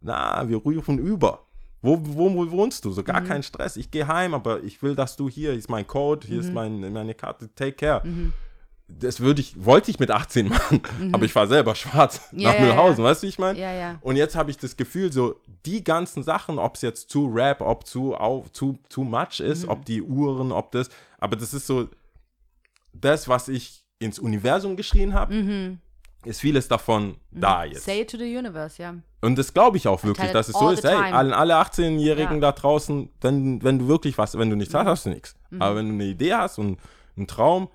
na, wir rufen über. Wo, wo, wo wohnst du? So gar kein Stress. Ich gehe heim, aber ich will, dass du hier, hier ist mein Code, hier ist mein, meine Karte, take care. Das würde ich, wollte ich mit 18 machen, aber ich war selber schwarz Ja, nach ja, Mühlhausen, weißt du, wie ich meine? Ja, ja. Und jetzt habe ich das Gefühl, so die ganzen Sachen, ob es jetzt zu Rap, ob zu, auf, zu, zu much ist, ob die Uhren, ob das, aber das ist so das, was ich ins Universum geschrien habe, ist vieles davon da jetzt. Say it to the universe, ja. Und das glaube ich auch wirklich, dass es so ist. Hey, time. alle, alle 18-Jährigen Ja. da draußen, wenn, wenn du wirklich was, wenn du nichts Mhm. hast, hast du nichts. Aber wenn du eine Idee hast und einen Traum,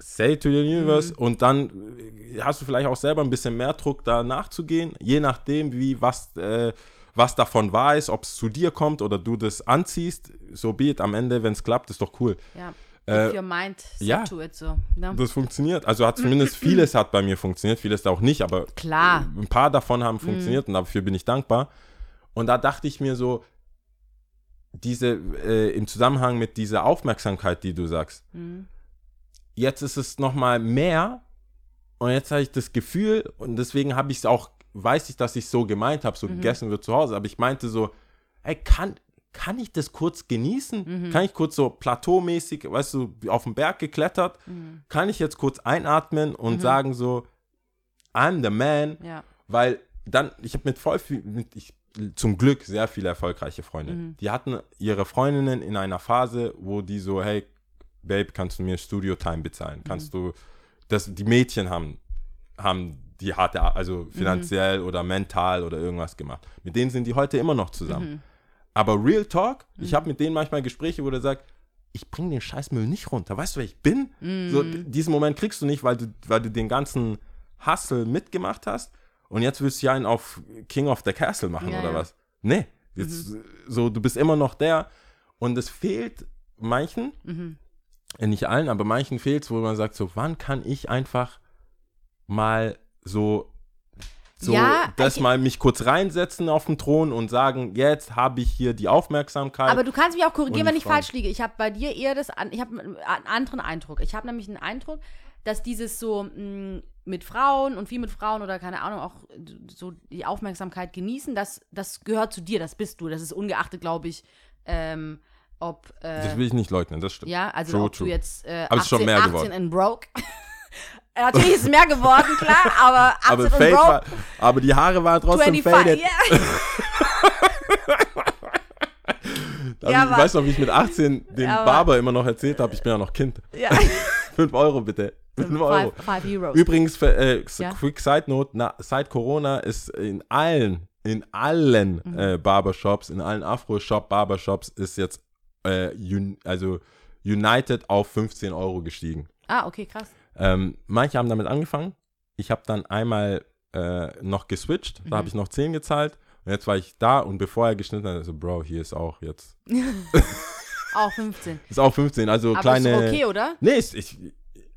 say to the universe Mhm. und dann äh, hast du vielleicht auch selber ein bisschen mehr Druck, da nachzugehen, je nachdem, wie was, äh, was davon wahr ist, ob es zu dir kommt oder du das anziehst, so be it, am Ende, wenn es klappt, ist doch cool. Ja. Äh, If your mind ja. to it, so. Ne? Das funktioniert. Also hat zumindest vieles hat bei mir funktioniert, vieles auch nicht, aber Klar. ein paar davon haben funktioniert und dafür bin ich dankbar. Und da dachte ich mir so, diese, äh, im Zusammenhang mit dieser Aufmerksamkeit, die du sagst, jetzt ist es nochmal mehr. Und jetzt habe ich das Gefühl und deswegen habe ich es auch, weiß ich, dass ich es so gemeint habe, so gegessen wird zu Hause, aber ich meinte so, ey, kann, kann ich das kurz genießen? Kann ich kurz so plateaumäßig, weißt du, auf den Berg geklettert, kann ich jetzt kurz einatmen und sagen so, I'm the man, Ja. weil dann, ich habe mit voll viel, mit, ich, zum Glück sehr viele erfolgreiche Freunde. Die hatten ihre Freundinnen in einer Phase, wo die so, hey, Babe, kannst du mir Studio-Time bezahlen? Kannst du, das, die Mädchen haben, haben die harte, Ar- also finanziell oder mental oder irgendwas gemacht. Mit denen sind die heute immer noch zusammen. Aber Real Talk, ich habe mit denen manchmal Gespräche, wo der sagt, ich bringe den Scheißmüll nicht runter. Weißt du, wer ich bin? So, d- diesen Moment kriegst du nicht, weil du, weil du den ganzen Hustle mitgemacht hast und jetzt willst du ja einen auf King of the Castle machen Ja, oder ja. was? Nee, jetzt, so, du bist immer noch der und es fehlt manchen, Mhm. Nicht allen, aber manchen fehlt es, wo man sagt, so, wann kann ich einfach mal so, so Ja, das ich- mal mich kurz reinsetzen auf den Thron und sagen, jetzt habe ich hier die Aufmerksamkeit. Aber du kannst mich auch korrigieren, wenn ich Frauen. falsch liege. Ich habe bei dir eher das, ich habe einen anderen Eindruck. Ich habe nämlich einen Eindruck, dass dieses so mh, mit Frauen und viel mit Frauen oder keine Ahnung auch so die Aufmerksamkeit genießen, das, das gehört zu dir, das bist du. Das ist ungeachtet, glaube ich, ähm, ob äh, das will ich nicht leugnen, das stimmt. ja, also True, ob true. du jetzt äh, Aber es ist schon 18, mehr 18 geworden. in broke. Natürlich ist es mehr geworden, klar, aber 18 aber, in broke. war, aber die Haare waren trotzdem 25, faded. ja. Also Ja, ich weiß noch, wie ich mit 18 dem Ja, Barber immer noch erzählt habe, ich bin ja noch Kind. ja. 5 Euro bitte. 5 Euro. Five, five. Übrigens, für, äh, Ja. quick Side Note, na, seit Corona ist in allen, in allen Mhm. äh, Barbershops, in allen Afro-Shop Barbershops ist jetzt äh, un, also United auf 15 Euro gestiegen. ah, okay, krass. Ähm, manche haben damit angefangen. Ich habe dann einmal äh, noch geswitcht, Mhm. da habe ich noch 10 gezahlt. Und jetzt war ich da und bevor er geschnitten hat, so, Bro, hier ist auch jetzt. Auch 15. Ist auch 15, also Aber kleine. ist okay, oder? Nee, ich, ich,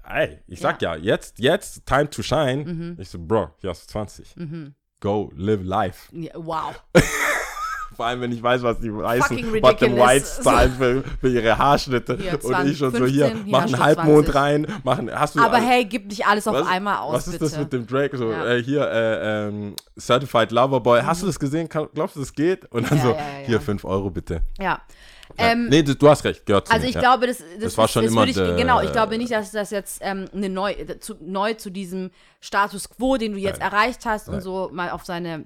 ey, ich sag ja, jetzt, jetzt, time to shine. Mhm. Ich so, Bro, hier hast du 20. Go, live life. Ja, wow. Vor allem, wenn ich weiß, was die weißen Bottom. Whites zahlen für, für ihre Haarschnitte. Hier, und 20, ich schon so 15, hier, hier mach einen Halbmond 20. rein, machen, hast du Aber alles- hey, gib nicht alles auf was, einmal aus, Was ist bitte. das mit dem Drake? So, Ja. äh, hier, äh, ähm, Certified Lover Boy. Hast du das gesehen? Glaubst du, das geht? Und dann Ja, so, ja, hier, ja. 5 Euro bitte. ja. Ähm, nee, du, hast recht, gehört Also mir, ich ja. glaube, das, das, Das war schon das immer ich, genau, ich glaube nicht, dass das jetzt ähm, eine neu, zu, neu zu diesem Status quo, den du jetzt Nein. erreicht hast und Nein. so mal auf seine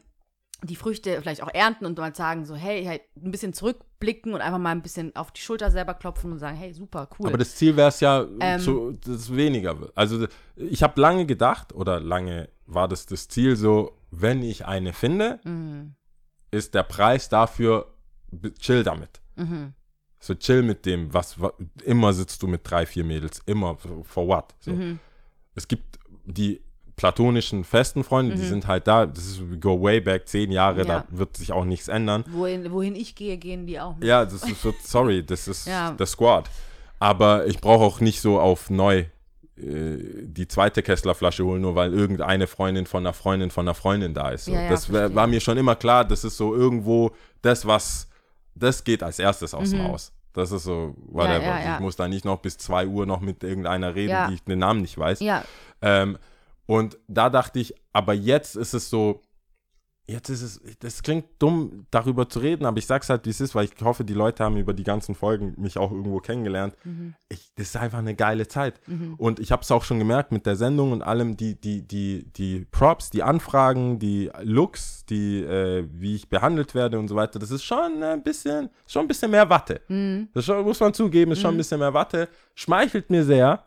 die Früchte vielleicht auch ernten und mal sagen so, hey, halt ein bisschen zurückblicken und einfach mal ein bisschen auf die Schulter selber klopfen und sagen, hey, super, cool. Aber das Ziel wäre es ja, Ähm. zu, dass es weniger wird. Also ich habe lange gedacht, oder lange war das das Ziel so, wenn ich eine finde, Mhm. ist der Preis dafür, chill damit. Mhm. So chill mit dem, was, wa- immer sitzt du mit drei, vier Mädels, immer, for what? So. Mhm. Es gibt die platonischen festen Freunde, die sind halt da, das ist, go way back, zehn Jahre, Mhm. Ja. da wird sich auch nichts ändern. Wohin, wohin ich gehe, gehen die auch. mit. Ja, das ist so, sorry, das ist Ja. der Squad. Aber ich brauche auch nicht so auf neu äh, die zweite Kessler-Flasche holen, nur weil irgendeine Freundin von einer Freundin von einer Freundin da ist. So. Ja, ja, das verstehe. war mir schon immer klar, das ist so irgendwo das, was, das geht als erstes aus dem Haus. Das ist so, whatever. Mhm. ja. Ich muss da nicht noch bis 2 Uhr noch mit irgendeiner reden, die ich den Namen nicht weiß. Ja, Ähm, und da dachte ich, aber jetzt ist es so, jetzt ist es, das klingt dumm, darüber zu reden, aber ich sag's halt, wie es ist, weil ich hoffe, die Leute haben über die ganzen Folgen mich auch irgendwo kennengelernt. Ich, das ist einfach eine geile Zeit. Und ich habe es auch schon gemerkt mit der Sendung und allem, die, die, die, die Props, die Anfragen, die Looks, die, äh, wie ich behandelt werde und so weiter, das ist schon ein bisschen, schon ein bisschen mehr Watte. Das schon, muss man zugeben, ist schon ein bisschen mehr Watte. Schmeichelt mir sehr.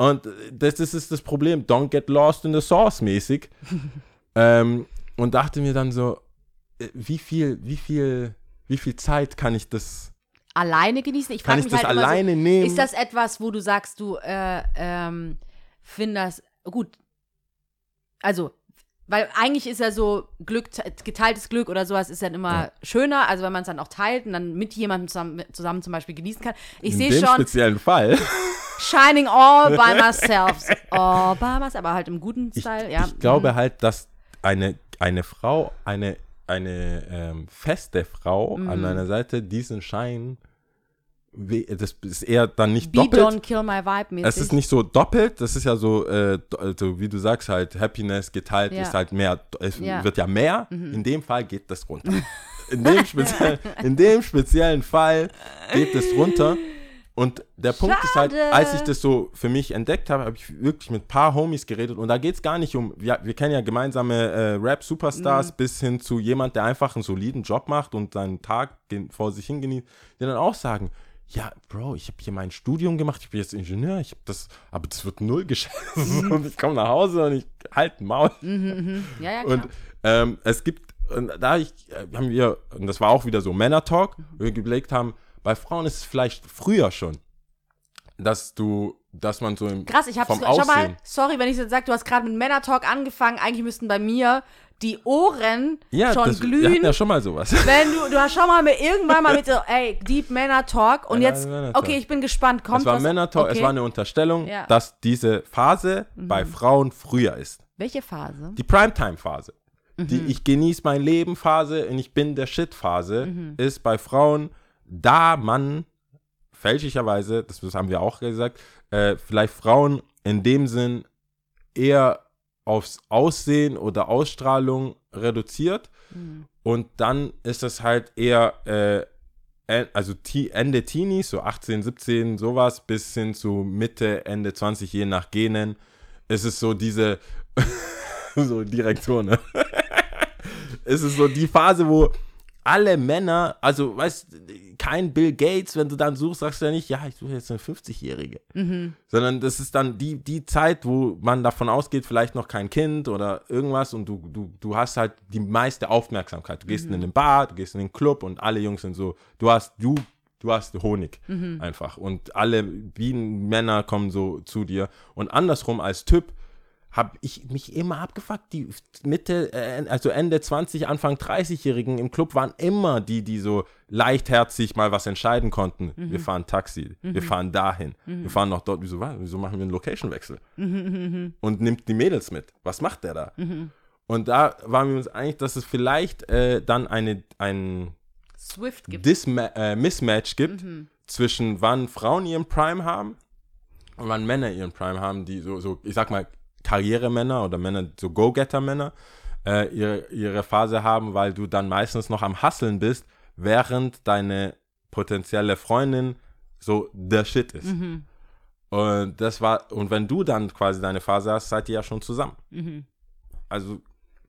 Und das, das ist das Problem. Don't get lost in the sauce mäßig. ähm, und dachte mir dann so, äh, wie viel, wie viel, wie viel Zeit kann ich das, alleine genießen. Ich kann ich mich das halt alleine so, nehmen? Ist das etwas, wo du sagst, du äh, ähm, findest, gut, also, weil eigentlich ist ja so Glück, geteiltes Glück oder sowas ist dann immer schöner, also wenn man es dann auch teilt und dann mit jemandem zusammen, zusammen zum Beispiel genießen kann. Ich in sehe schon speziellen Fall. Shining all by myself. All by myself, aber halt im guten Ich, Style, ja. ich glaube Mhm. halt, dass eine, eine Frau, eine, eine ähm, feste Frau Mhm. an meiner Seite diesen Schein, das ist eher dann nicht Be doppelt. don't kill my vibe mäßig. Es ist nicht so doppelt, das ist ja so, äh, also wie du sagst, halt Happiness geteilt Ja. ist halt mehr, es Ja. Mhm. wird ja mehr. In dem Fall geht das runter. In dem, speziellen, in dem speziellen Fall geht es runter. Und der Punkt ist halt, als ich das so für mich entdeckt habe, habe ich wirklich mit ein paar Homies geredet. Und da geht es gar nicht um, wir, wir kennen ja gemeinsame äh, Mhm. Rap-Superstars bis hin zu jemand, der einfach einen soliden Job macht und seinen Tag vor sich hin genießt, die dann auch sagen, ja, Bro, ich habe hier mein Studium gemacht, ich bin jetzt Ingenieur, ich habe das, aber das wird null geschätzt. und ich komme nach Hause und ich halte Maul. Ja, ja, klar. Und ähm, es gibt, und da ich, äh, haben wir, und das war auch wieder so Männer-Talk, wo wir überlegt haben, bei Frauen ist es vielleicht früher schon, dass du, dass man so im, Krass, ich habe schon mal, sorry, wenn ich jetzt sage, du hast gerade mit Männer-Talk angefangen, eigentlich müssten bei mir die Ohren ja, schon das, wir glühen. hatten ja schon mal sowas. Wenn du, du hast schon mal mit, irgendwann mal mit so, ey, Deep Männer Talk und Ja, jetzt, Männer Talk. okay, ich bin gespannt, kommt es war was? Männer-Talk, es okay. war eine Unterstellung, Ja. Mhm. dass diese Phase bei Frauen früher ist. Welche Phase? Die Primetime-Phase. Die Mhm. ich genieße mein Leben-Phase und ich bin der Shit-Phase Mhm. ist bei Frauen, da man fälschlicherweise, das haben wir auch gesagt, äh, vielleicht Frauen in dem Sinn eher aufs Aussehen oder Ausstrahlung reduziert Mhm. und dann ist es halt eher äh, also Ende Teenies, so 18, 17, sowas, bis hin zu Mitte, Ende 20, je nach Genen, ist es so diese, so direkt so, ne? ist es so die Phase, wo alle Männer, also weißt kein Bill Gates, wenn du dann suchst, sagst du ja nicht, ja, ich suche jetzt eine 50-Jährige. Sondern das ist dann die, die Zeit, wo man davon ausgeht, vielleicht noch kein Kind oder irgendwas und du, du, du hast halt die meiste Aufmerksamkeit. Du gehst in den Bar, du gehst in den Club und alle Jungs sind so, du hast, du, du hast Honig einfach. Und alle Bienenmänner kommen so zu dir. Und andersrum als Typ habe ich mich immer abgefuckt. Die Mitte, äh, also Ende 20, Anfang 30-Jährigen im Club waren immer die, die so leichtherzig mal was entscheiden konnten. Wir fahren Taxi, wir fahren dahin, wir fahren noch dort. Wieso, wieso machen wir einen Location-Wechsel? Und nimmt die Mädels mit. Was macht der da? Und da waren wir uns einig, dass es vielleicht äh, dann eine, ein Swift gibt. Disma äh, Mismatch gibt zwischen wann Frauen ihren Prime haben und wann Männer ihren Prime haben, die so, so ich sag mal, Karrieremänner oder Männer, so Go-Getter-Männer, äh, ihre, ihre Phase haben, weil du dann meistens noch am Hasseln bist, während deine potenzielle Freundin so der Shit ist. Und das war, und wenn du dann quasi deine Phase hast, seid ihr ja schon zusammen. Also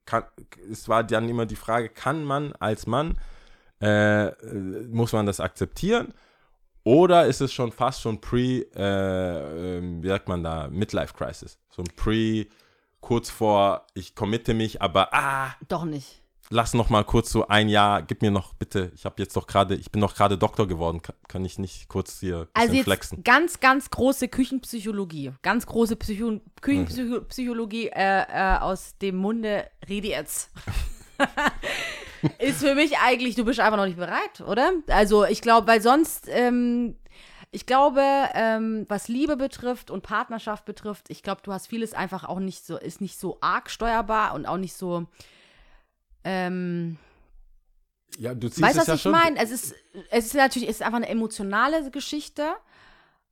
kann, es war dann immer die Frage, kann man als Mann, äh, muss man das akzeptieren? Oder ist es schon fast schon pre, äh, ähm, wie sagt man da, Midlife Crisis? So ein pre, kurz vor, ich committe mich, aber ah, Doch nicht. lass noch mal kurz so ein Jahr, gib mir noch bitte, ich habe jetzt doch gerade, ich bin doch gerade Doktor geworden, kann, kann ich nicht kurz hier Also jetzt flexen? ganz, ganz große Küchenpsychologie. Ganz große Psycho Küchenpsychologie äh, äh, aus dem Munde rede jetzt. ist für mich eigentlich, du bist einfach noch nicht bereit, oder? Also ich glaube, weil sonst, ähm, ich glaube, ähm, was Liebe betrifft und Partnerschaft betrifft, ich glaube, du hast vieles einfach auch nicht so, ist nicht so arg steuerbar und auch nicht so, ähm, Ja, du ziehst Weißt du, es was ja ich schon. meine? Es ist, es ist natürlich, es ist einfach eine emotionale Geschichte.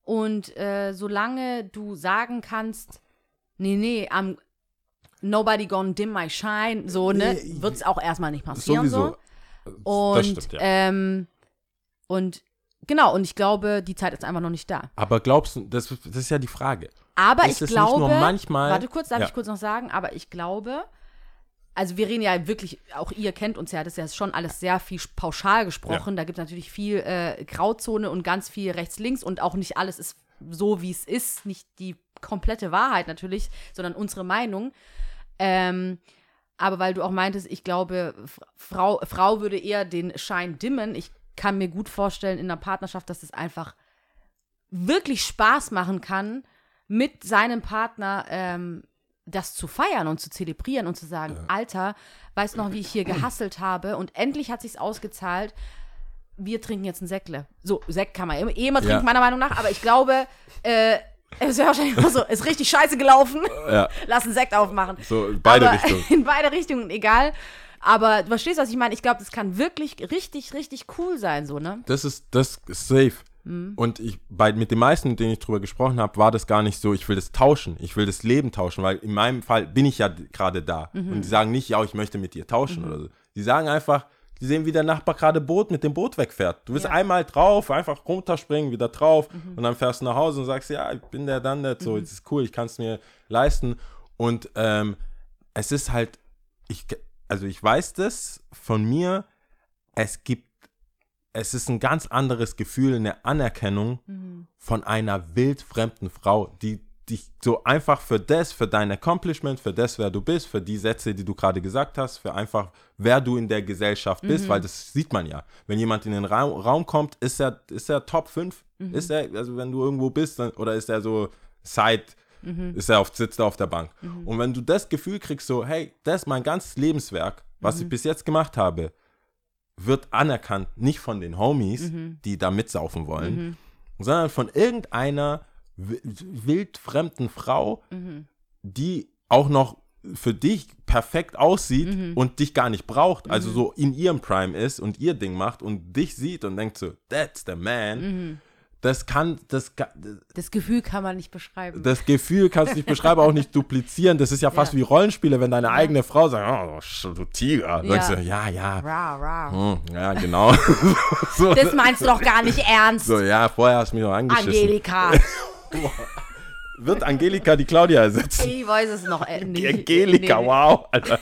Und äh, solange du sagen kannst, nee, nee, I'm nobody gonna dim my shine, so, ne, Nee, wird es auch erstmal nicht passieren. Sowieso. So. das Und, stimmt, ja. ähm, und genau, und ich glaube, die Zeit ist einfach noch nicht da. Aber glaubst du, das, das ist ja die Frage. Aber Ist ich es nicht glaube, nur manchmal- warte kurz, darf Ja. ich kurz noch sagen, aber ich glaube, also wir reden ja wirklich, auch ihr kennt uns ja, das ist ja schon alles sehr viel pauschal gesprochen. Da gibt es natürlich viel äh, Grauzone und ganz viel rechts-links und auch nicht alles ist so, wie es ist. Nicht die komplette Wahrheit natürlich, sondern unsere Meinung. Ähm, aber weil du auch meintest, ich glaube, Frau, Frau würde eher den Schein dimmen. Ich kann mir gut vorstellen in einer Partnerschaft, dass es einfach wirklich Spaß machen kann, mit seinem Partner ähm, das zu feiern und zu zelebrieren und zu sagen, Alter, weißt noch, wie ich hier gehasselt habe und endlich hat sich's ausgezahlt. Wir trinken jetzt ein Säckle. So, Sekt kann man eh eh immer trinken, Ja. meiner Meinung nach, aber ich glaube, äh, es wäre wahrscheinlich immer so, ist richtig scheiße gelaufen. Ja, Lass einen Sekt aufmachen. so beide aber, Richtungen. In beide Richtungen, egal. Aber du verstehst, was ich meine. Ich glaube, das kann wirklich richtig, richtig cool sein, so, ne? Das ist, das ist safe. Mhm. Und ich, bei, mit den meisten, mit denen ich drüber gesprochen habe, war das gar nicht so, ich will das tauschen, ich will das Leben tauschen, weil in meinem Fall bin ich ja gerade da. Mhm. Und die sagen nicht, ja, ich möchte mit dir tauschen oder so. Die sagen einfach, die sehen, wie der Nachbar gerade Boot mit dem Boot wegfährt. Du bist Ja. Mhm. einmal drauf, einfach runterspringen, wieder drauf und dann fährst du nach Hause und sagst, ja, ich bin der dann nicht so, es ist cool, ich kann es mir leisten. Und ähm, es ist halt, ich, also ich weiß das von mir, es gibt es ist ein ganz anderes Gefühl, eine Anerkennung von einer wildfremden Frau, die dich so einfach für das, für dein Accomplishment, für das, wer du bist, für die Sätze, die du gerade gesagt hast, für einfach, wer du in der Gesellschaft bist, weil das sieht man ja. Wenn jemand in den Raum, Raum kommt, ist er, ist er Top 5? Ist er, also wenn du irgendwo bist, dann, oder ist er so Side, ist er auf, sitzt er auf der Bank. Und wenn du das Gefühl kriegst, so, hey, das ist mein ganzes Lebenswerk, was ich bis jetzt gemacht habe, wird anerkannt, nicht von den Homies, die da mitsaufen wollen, sondern von irgendeiner wildfremden Frau, die auch noch für dich perfekt aussieht und dich gar nicht braucht, also so in ihrem Prime ist und ihr Ding macht und dich sieht und denkt so, that's the man. Das kann, das, Das Gefühl kann man nicht beschreiben. das Gefühl kannst du nicht beschreiben, auch nicht duplizieren. Das ist ja fast Ja. wie Rollenspiele, wenn deine eigene Frau sagt, oh, du Tiger. Ja. Sagst du, ja, ja, Ra, ra. hm, ja, genau. so, Das meinst du doch gar nicht ernst, so, ja, vorher hast du mich noch angeschissen. Angelika. Wird Angelika die Claudia ersetzen? Ich weiß es noch äh, nicht. Die Angelika, Nee, wow. Alter.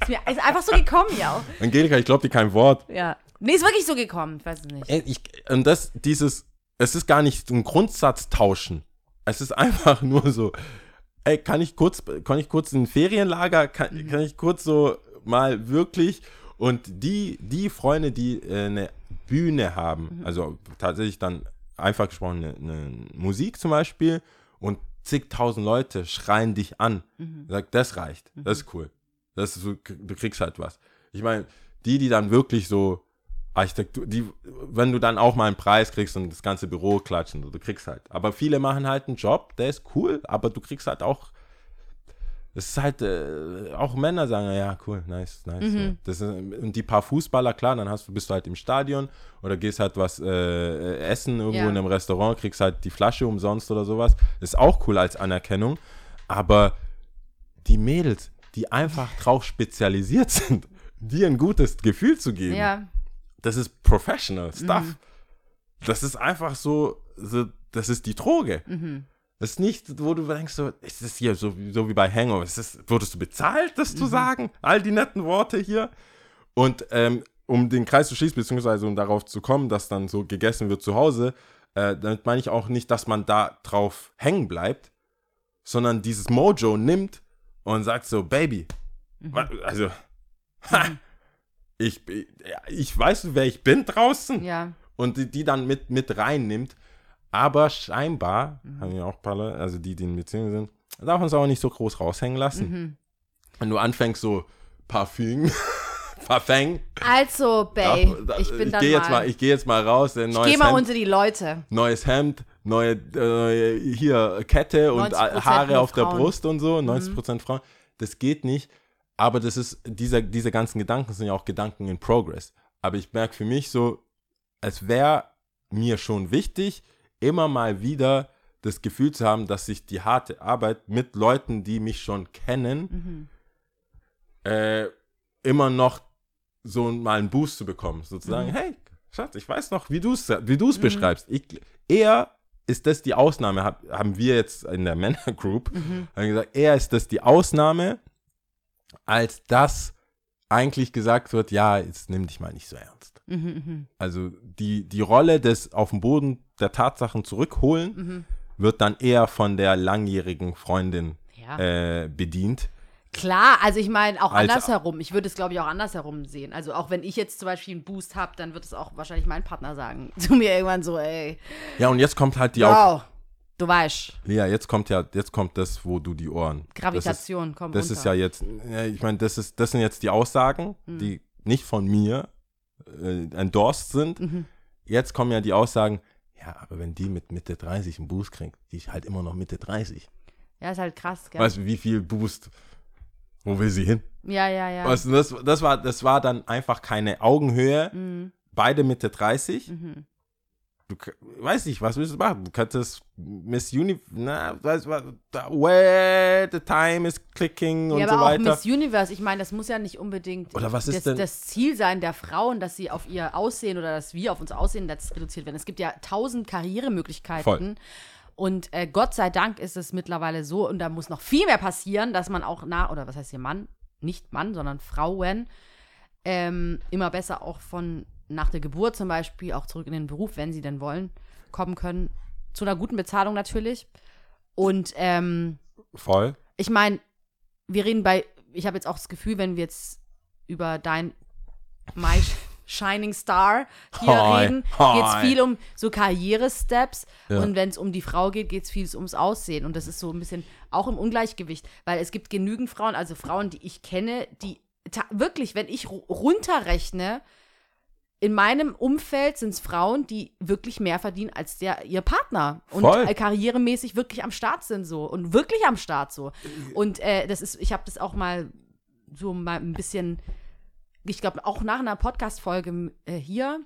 Ist, mir, ist einfach so gekommen, ja. Angelika, ich glaube dir kein Wort. Ja. Nee, ist wirklich so gekommen. Ich weiß es nicht. Ey, Ich, und das, dieses, es ist gar nicht ein Grundsatz tauschen. Es ist einfach nur so, ey, kann ich kurz, kann ich kurz in ein Ferienlager, kann, kann ich kurz so mal wirklich und die, die Freunde, die äh, eine Bühne haben, also tatsächlich dann einfach gesprochen eine, eine Musik zum Beispiel und zigtausend Leute schreien dich an, sagt, das reicht, das ist cool, das ist so, du kriegst halt was. Ich meine, die, die dann wirklich so Architektur, die, wenn du dann auch mal einen Preis kriegst und das ganze Büro klatschen, du kriegst halt. Aber viele machen halt einen Job, der ist cool, aber du kriegst halt auch, es ist halt, äh, auch Männer sagen, ja, cool, nice, nice. Ja. Das ist, und die paar Fußballer, klar, dann hast du, bist du halt im Stadion oder gehst halt was äh, essen irgendwo Ja. in einem Restaurant, kriegst halt die Flasche umsonst oder sowas. ist auch cool als Anerkennung, aber die Mädels, die einfach drauf spezialisiert sind, dir ein gutes Gefühl zu geben, Ja. das ist professional stuff. Das ist einfach so, so, das ist die Droge. Das ist nicht, wo du denkst, so, ist das hier so, wie- so wie bei Hangover? Ist das, wurdest du bezahlt, das zu sagen? All die netten Worte hier. Und ähm, um den Kreis zu schließen, beziehungsweise um darauf zu kommen, dass dann so gegessen wird zu Hause, äh, damit meine ich auch nicht, dass man da drauf hängen bleibt, sondern dieses Mojo nimmt und sagt so, Baby, wa- also, ha, ich, ich weiß, wer ich bin draußen Ja. und die, die dann mit, mit reinnimmt. Aber scheinbar, haben ja auch ein paar Leute, also die, die in Beziehungen sind, darf man es auch nicht so groß raushängen lassen. Wenn du anfängst so Parfüm, Parfum, Also, da- Babe, da- ich bin dann geh mal. jetzt mal, ich gehe jetzt mal raus, ich neues geh mal Hemd, unter die Leute. neues Hemd, neue, äh, hier Kette und 90% Haare auf der. Brust und so, 90% Frauen. Das geht nicht. Aber das ist, dieser, diese ganzen Gedanken sind ja auch Gedanken in Progress. Aber ich merke für mich so, es wäre mir schon wichtig, immer mal wieder das Gefühl zu haben, dass ich die harte Arbeit mit Leuten, die mich schon kennen, äh, immer noch so mal einen Boost zu bekommen. Sozusagen, hey, Schatz, ich weiß noch, wie du es wie du's beschreibst. Ich, eher ist das die Ausnahme, hab, haben wir jetzt in der Männergroup haben gesagt, eher ist das die Ausnahme, als dass eigentlich gesagt wird, ja, jetzt nimm dich mal nicht so ernst. Also die, die Rolle des auf den Boden der Tatsachen zurückholen wird dann eher von der langjährigen Freundin Ja. äh, bedient. Klar, also ich meine auch Als- andersherum. Ich würde es, glaube ich, auch andersherum sehen. Also auch wenn ich jetzt zum Beispiel einen Boost habe, dann wird es auch wahrscheinlich mein Partner sagen zu mir irgendwann so, ey, Ja, und jetzt kommt halt die auch, wow, du weißt, Lea, jetzt kommt ja, jetzt kommt das, wo du die Ohren. Gravitation kommt Das ist, das ist runter. ja jetzt, ja, ich meine, das ist, das sind jetzt die Aussagen, Mhm. die nicht von mir äh, endorsed sind. Mhm. Jetzt kommen ja die Aussagen, ja, aber wenn die mit Mitte 30 einen Boost kriegt, die ist halt immer noch Mitte 30. Ja, ist halt krass, gell? Weißt du, wie viel Boost? Wo will sie hin? Ja, ja, ja. Weißt du, das, das, war, das war dann einfach keine Augenhöhe. Mhm. Beide Mitte 30. Du weiß nicht, was willst du machen? Du könntest Miss Uni, na, weißt du where the time is clicking und ja, so aber auch weiter. Miss Universe, ich meine, das muss ja nicht unbedingt Oder was ist das, denn- das Ziel sein der Frauen, dass sie auf ihr Aussehen oder dass wir auf uns Aussehen reduziert werden. Es gibt ja tausend Karrieremöglichkeiten. Voll. Und äh, Gott sei Dank ist es mittlerweile so, und da muss noch viel mehr passieren, dass man auch nach, oder was heißt hier Mann, nicht Mann, sondern Frauen, ähm, immer besser auch von nach der Geburt zum Beispiel auch zurück in den Beruf, wenn sie denn wollen, kommen können. Zu einer guten Bezahlung natürlich. Und ähm, Voll. ich meine, wir reden bei, ich habe jetzt auch das Gefühl, wenn wir jetzt über dein My Shining Star hier Hi, reden, geht es viel um so Karrieresteps Ja. und wenn es um die Frau geht, geht es viel ums Aussehen und das ist so ein bisschen auch im Ungleichgewicht, weil es gibt genügend Frauen, also Frauen, die ich kenne, die wirklich, wenn ich ru- runterrechne, in meinem Umfeld sind es Frauen, die wirklich mehr verdienen als der, ihr Partner und Voll. äh, karrieremäßig wirklich am Start sind so und wirklich am Start so. Und äh, das ist, ich habe das auch mal so mal ein bisschen, ich glaube auch nach einer Podcast-Folge äh, hier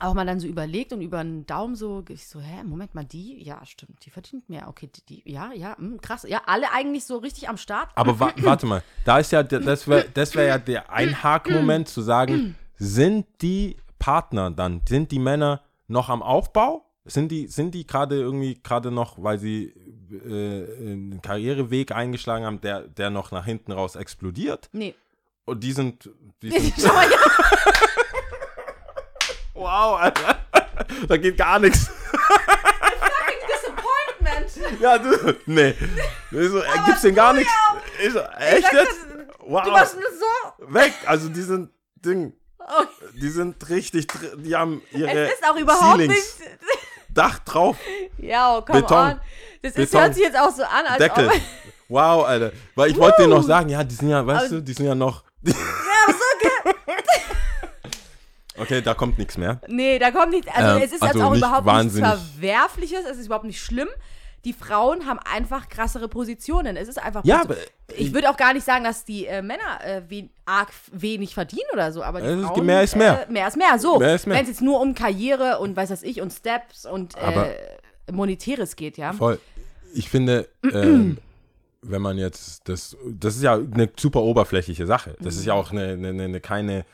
auch mal dann so überlegt und über einen Daumen so, ich so, hä, Moment mal, die, ja, stimmt, die verdient mehr, okay, die, die ja, ja, hm, krass, ja, alle eigentlich so richtig am Start. Aber wa warte mal, da ist ja, das wäre das wär ja der Einhakmoment zu sagen, sind die Partner dann, sind die Männer noch am Aufbau? Sind die, sind die gerade irgendwie gerade noch, weil sie äh, einen Karriereweg eingeschlagen haben, der, der noch nach hinten raus explodiert? Nee. Und die sind, die sind Schau mal, ja, wow, Alter, da geht gar nichts. Disappointment. Ja, du, nee. So, äh, gibt's denn gar nichts? Ich so, echt jetzt? Wow. Du machst nur so. Weg. Also die sind Ding, Oh, die sind richtig, die haben ihre es ist auch überhaupt Ceilings, nicht. Dach drauf, Ja, oh, come Beton. on. Das ist, Beton. hört sich jetzt auch so an, als Deckel. Wow, Alter. Weil ich wollte dir noch sagen, ja, die sind ja, weißt Aber- du, die sind ja noch. okay, da kommt nichts mehr. Nee, da kommt nichts. Also Ähm, es ist also jetzt auch überhaupt wahnsinnig- nichts Verwerfliches, es ist überhaupt nicht schlimm. Die Frauen haben einfach krassere Positionen. Es ist einfach. Ja, aber ich würde auch gar nicht sagen, dass die äh, Männer äh, wen, arg wenig verdienen oder so, aber die Frauen, mehr ist mehr. Äh, mehr ist mehr. So, wenn es jetzt nur um Karriere und weiß was ich und Steps und äh, Monetäres geht, ja. Voll. Ich finde, ähm, wenn man jetzt das, das ist ja eine super oberflächliche Sache. Das ist ja auch eine, eine, eine keine,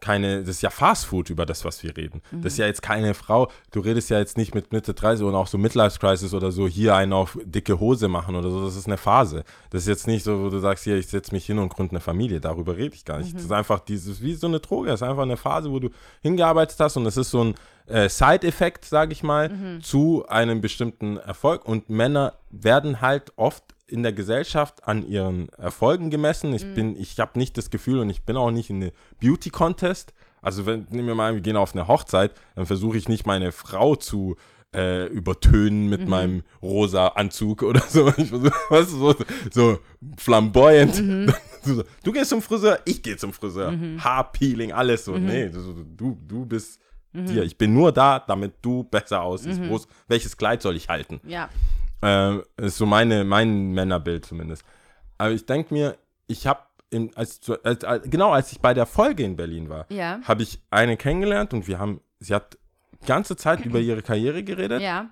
keine, das ist ja Fast Food über das, was wir reden. Das ist ja jetzt keine Frau, du redest ja jetzt nicht mit Mitte 30 und auch so Midlife Crisis oder so hier einen auf dicke Hose machen oder so. Das ist eine Phase. Das ist jetzt nicht so, wo du sagst, hier, ich setze mich hin und gründe eine Familie. Darüber rede ich gar nicht. Das ist einfach dieses, wie so eine Droge. Das ist einfach eine Phase, wo du hingearbeitet hast und es ist so ein äh, Side-Effekt, sage ich mal, zu einem bestimmten Erfolg. Und Männer werden halt oft in der Gesellschaft an ihren Erfolgen gemessen. Ich bin, ich habe nicht das Gefühl und ich bin auch nicht in eine Beauty Contest. Also wenn, nehmen wir mal an, wir gehen auf eine Hochzeit, dann versuche ich nicht meine Frau zu äh, übertönen mit meinem rosa Anzug oder so. Ich versuche, weißt du, so, so flamboyant. So, du gehst zum Friseur, ich gehe zum Friseur. Haarpeeling, alles so. Nee, du, du, bist hier. Ich bin nur da, damit du besser aussiehst. Welches Kleid soll ich halten? Ja. Ähm, ist so meine, mein Männerbild zumindest. Aber ich denke mir, ich habe, als, als, als, genau als ich bei der Folge in Berlin war, Ja. habe ich eine kennengelernt und wir haben, sie hat die ganze Zeit über ihre Karriere geredet. Ja.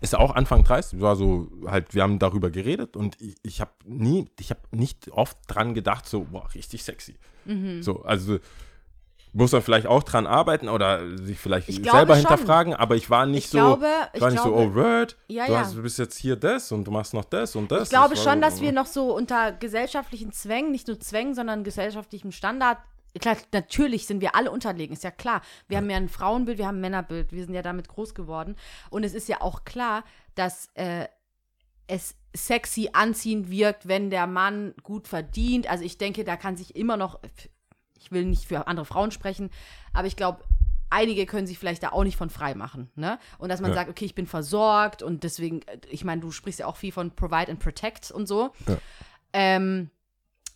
Ist auch Anfang 30, war so halt, wir haben darüber geredet und ich, ich habe nie, ich habe nicht oft dran gedacht, so, boah, richtig sexy. Mhm. So, also muss man vielleicht auch dran arbeiten oder sich vielleicht Ich selber hinterfragen, aber ich war nicht Ich so, glaube- ich war nicht so, glaube- oh Word, Ja, du, ja. hast, du bist jetzt hier das und du machst noch das und das. Ich glaube Das schon, so, dass wir noch so unter gesellschaftlichen Zwängen, nicht nur Zwängen, sondern gesellschaftlichem Standard, klar, natürlich sind wir alle unterlegen, ist ja klar. Wir haben ja ein Frauenbild, wir haben ein Männerbild, wir sind ja damit groß geworden. Und es ist ja auch klar, dass äh, es sexy anziehend wirkt, wenn der Mann gut verdient. Also ich denke, da kann sich immer noch, ich will nicht für andere Frauen sprechen, aber ich glaube, einige können sich vielleicht da auch nicht von frei machen, ne? Und dass man Ja. sagt, okay, ich bin versorgt und deswegen, äh, ich meine, du sprichst ja auch viel von Provide and Protect und so. Ja. Ähm,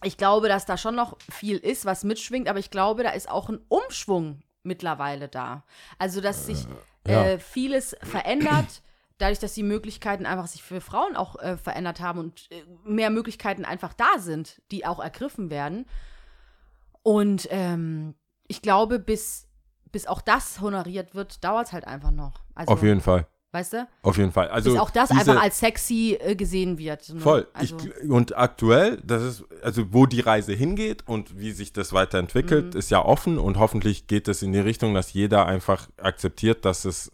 ich glaube, dass da schon noch viel ist, was mitschwingt, aber ich glaube, da ist auch ein Umschwung mittlerweile da. Also, dass sich ja. äh, vieles verändert, dadurch, dass die Möglichkeiten einfach sich für Frauen auch äh, verändert haben und äh, mehr Möglichkeiten einfach da sind, die auch ergriffen werden. Und ähm, ich glaube, bis, bis auch das honoriert wird, dauert es halt einfach noch. Also, Auf jeden Fall, weißt du? auf jeden Fall. Also Bis auch das diese- einfach als sexy äh, gesehen wird. ne? Voll. Also, ich, und aktuell, das ist, also wo die Reise hingeht und wie sich das weiterentwickelt, Mhm. ist ja offen und hoffentlich geht es in die Richtung, dass jeder einfach akzeptiert, dass es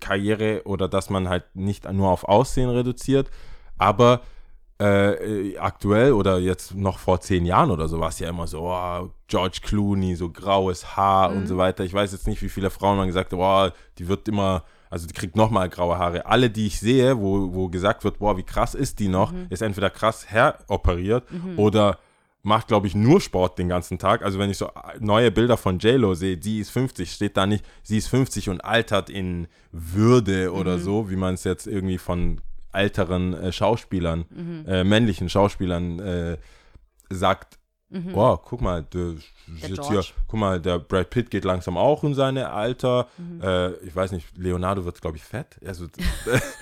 Karriere oder dass man halt nicht nur auf Aussehen reduziert, aber äh, äh, aktuell oder jetzt noch vor zehn Jahren oder so war es ja immer so, oh, George Clooney, so graues Haar und so weiter. Ich weiß jetzt nicht, wie viele Frauen man gesagt haben, oh, die wird immer, also die kriegt nochmal graue Haare. Alle, die ich sehe, wo, wo gesagt wird, boah, wie krass ist die noch, ist entweder krass heroperiert oder macht, glaube ich, nur Sport den ganzen Tag. Also wenn ich so neue Bilder von JLo sehe, die ist 50, steht da nicht, sie ist 50 und altert in Würde oder so, wie man es jetzt irgendwie von älteren äh, Schauspielern, äh, männlichen Schauspielern äh, sagt. Oh, guck mal, der, jetzt hier, guck mal, der Brad Pitt geht langsam auch in seine Alter. Äh, ich weiß nicht, Leonardo wird, glaube ich, fett. Also,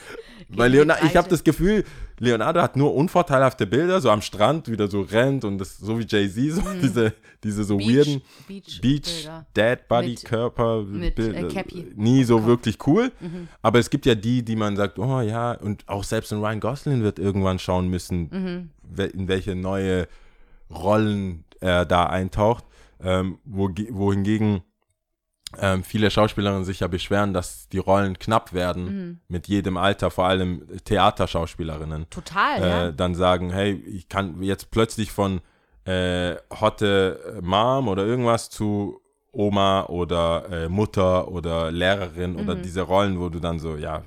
weil Leonardo, ich habe das Gefühl, Leonardo hat nur unvorteilhafte Bilder, so am Strand wieder so rennt und das so wie Jay-Z, so diese, diese so Beach- weirden Beach- Beach. Dead Body, Mit- Körper, mit, Bilder. äh, nie so Kopf. wirklich cool. Aber es gibt ja die, die man sagt, oh ja, und auch selbst ein Ryan Gosling wird irgendwann schauen müssen, wel- in welche neue Rollen er da eintaucht. Ähm, wo, wohingegen ähm, viele Schauspielerinnen sich ja beschweren, dass die Rollen knapp werden mit jedem Alter, vor allem Theaterschauspielerinnen Total, äh, ja. dann sagen, hey, ich kann jetzt plötzlich von äh, Hotte Mom oder irgendwas zu Oma oder äh, Mutter oder Lehrerin oder Mhm. diese Rollen, wo du dann so, ja,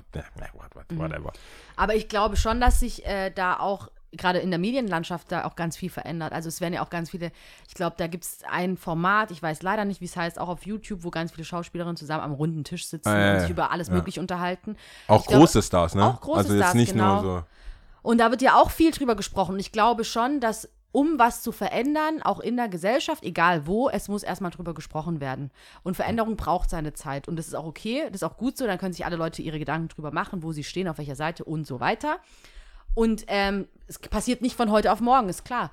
what, what, whatever. Aber ich glaube schon, dass sich äh, da auch gerade in der Medienlandschaft da auch ganz viel verändert. Also es werden ja auch ganz viele, ich glaube, da gibt es ein Format, ich weiß leider nicht, wie es heißt, auch auf YouTube, wo ganz viele Schauspielerinnen zusammen am runden Tisch sitzen Ah, ja, und sich über alles ja. Mögliche unterhalten. Auch Ich glaube, große Stars, ne? auch große also jetzt Stars, nicht genau. nur so. Und da wird ja auch viel drüber gesprochen. Und ich glaube schon, dass um was zu verändern, auch in der Gesellschaft, egal wo, es muss erstmal drüber gesprochen werden. Und Veränderung braucht seine Zeit. Und das ist auch okay, das ist auch gut so. Dann können sich alle Leute ihre Gedanken drüber machen, wo sie stehen, auf welcher Seite und so weiter. Und ähm, es passiert nicht von heute auf morgen, ist klar.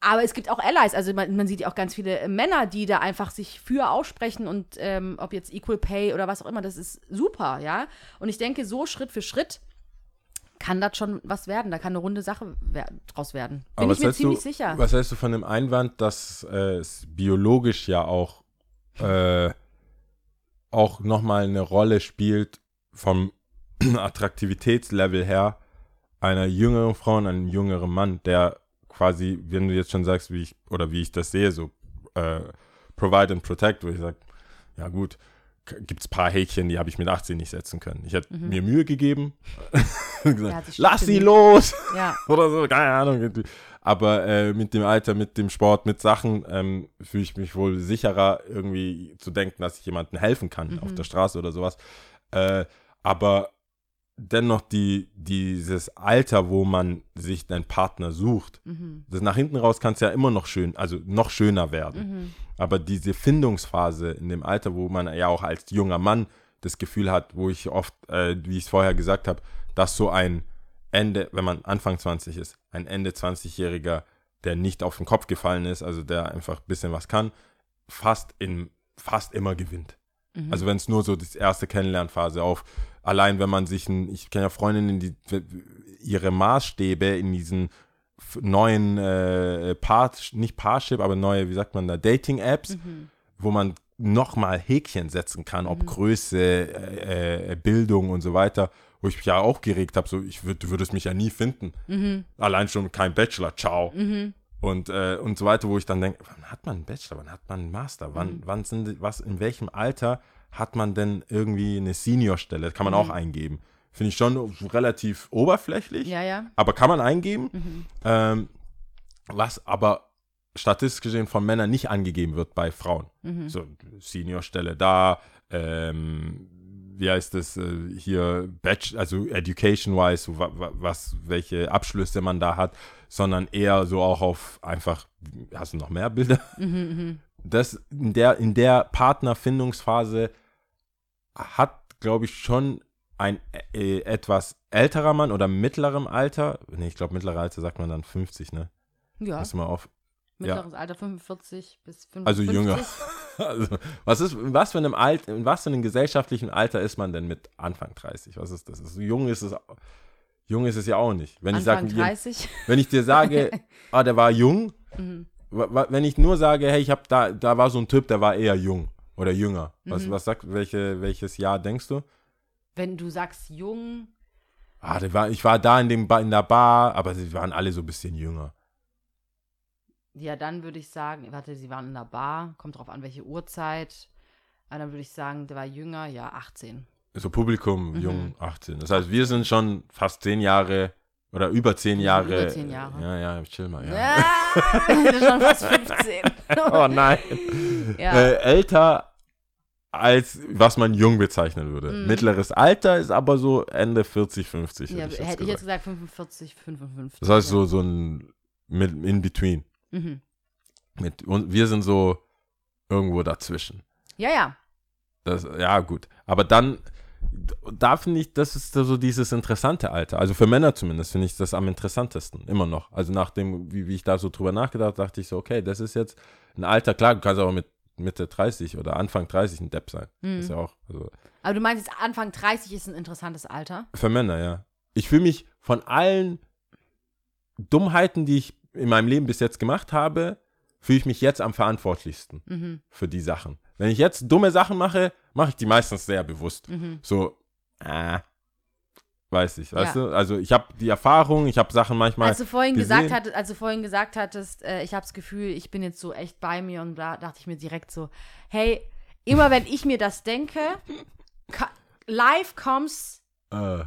Aber es gibt auch Allies, also man, man sieht ja auch ganz viele äh, Männer, die da einfach sich für aussprechen und ähm, ob jetzt Equal Pay oder was auch immer, das ist super, ja. Und ich denke, so Schritt für Schritt kann das schon was werden. Da kann eine runde Sache wer draus werden. Bin Aber ich mir ziemlich du, sicher. Was hältst du von dem Einwand, dass äh, es biologisch ja auch, äh, auch nochmal eine Rolle spielt vom Attraktivitätslevel her einer jüngeren Frau und einem jüngeren Mann, der quasi, wenn du jetzt schon sagst, wie ich, oder wie ich das sehe, so äh, provide and protect, wo ich sage, ja gut, gibt es ein paar Häkchen, die habe ich mit 18 nicht setzen können. Ich hätte mir Mühe gegeben, gesagt, Mhm. lass sie los! Ja. oder so, keine Ahnung. Aber äh, mit dem Alter, mit dem Sport, mit Sachen ähm, fühle ich mich wohl sicherer, irgendwie zu denken, dass ich jemandem helfen kann auf der Straße oder sowas. Äh, aber dennoch die, dieses Alter, wo man sich einen Partner sucht, das nach hinten raus kann es ja immer noch schön, also noch schöner werden. Aber diese Findungsphase in dem Alter, wo man ja auch als junger Mann das Gefühl hat, wo ich oft, äh, wie ich es vorher gesagt habe, dass so ein Ende, wenn man Anfang 20 ist, ein Ende 20-Jähriger, der nicht auf den Kopf gefallen ist, also der einfach ein bisschen was kann, fast, in, fast immer gewinnt. Also wenn es nur so das erste Kennenlernphase auf, allein wenn man sich, ein, ich kenne ja Freundinnen, die ihre Maßstäbe in diesen neuen äh, Part, nicht Parship, aber neue, wie sagt man da, Dating-Apps, wo man nochmal Häkchen setzen kann, ob Größe, äh, äh, Bildung und so weiter, wo ich mich ja auch geregt habe, so ich würd, du würdest mich ja nie finden. Allein schon kein Bachelor, ciao. Und, äh, und so weiter, wo ich dann denke, wann hat man einen Bachelor, wann hat man einen Master, wann, wann sind, was, in welchem Alter hat man denn irgendwie eine Seniorstelle? Kann man auch eingeben. Finde ich schon relativ oberflächlich, Ja, ja. aber kann man eingeben. Ähm, was aber statistisch gesehen von Männern nicht angegeben wird bei Frauen. So, Seniorstelle da, ähm, wie heißt das äh, hier, Batch, also education-wise, was, welche Abschlüsse man da hat, sondern eher so auch auf einfach, hast du noch mehr Bilder? Das in der, in der Partnerfindungsphase hat, glaube ich, schon ein äh, etwas älterer Mann oder mittlerem Alter, nee, ich glaube, mittlerer Alter sagt man dann 50, ne? Ja, Pass mal auf. mittleres Alter 45 bis 55. Also jünger. Also, was ist, in was für einem Alt, in was für einem gesellschaftlichen Alter ist man denn mit Anfang 30? Was ist das? Also, jung ist es, jung ist es ja auch nicht. Wenn Anfang ich sage, 30. wenn ich dir sage, ah, der war jung, Mhm. wenn ich nur sage, hey, ich habe da, da war so ein Typ, der war eher jung oder jünger. Mhm. Was, was sagt, welche, welches Jahr denkst du? Wenn du sagst jung, Ah, die war, ich war da in, dem ba in der Bar, aber sie waren alle so ein bisschen jünger. Ja, dann würde ich sagen, warte, sie waren in der Bar, kommt drauf an, welche Uhrzeit. Aber dann würde ich sagen, der war jünger, ja, 18. So Publikum, Mhm. jung, 18. Das heißt, wir sind schon fast zehn Jahre oder über zehn Wir sind Jahre. über zehn Jahre. Ja, ja, chill mal, ja. Ja, das ist schon fast 15. Oh nein. ja. Äh, älter als was man jung bezeichnen würde. Mhm. Mittleres Alter ist aber so Ende 40, 50. ja, hätte ich hätte jetzt ich jetzt gesagt. gesagt 45, 55. Das heißt ja. so, so ein mit, in between. Mhm. Mit, und wir sind so irgendwo dazwischen. Ja, ja. Das, ja, gut. Aber dann, da finde ich, das ist so dieses interessante Alter. Also für Männer zumindest finde ich das am interessantesten, immer noch. Also nachdem, wie, wie ich da so drüber nachgedacht dachte ich so, okay, das ist jetzt ein Alter, klar, du kannst auch mit Mitte 30 oder Anfang 30 ein Depp sein. Mhm. Ist ja auch, also Aber du meinst jetzt Anfang 30 ist ein interessantes Alter? für Männer, ja. Ich fühle mich von allen Dummheiten, die ich in meinem Leben bis jetzt gemacht habe, fühle ich mich jetzt am verantwortlichsten Mhm. für die Sachen. Wenn ich jetzt dumme Sachen mache, mache ich die meistens sehr bewusst. Mhm. So, äh, weiß ich, weißt Ja. du? Also ich habe die Erfahrung, ich habe Sachen manchmal. Als du vorhin gesehen. gesagt hattest, als du vorhin gesagt hattest, äh, ich habe das Gefühl, ich bin jetzt so echt bei mir und da dachte ich mir direkt so, hey, immer wenn ich mir das denke, life comes äh,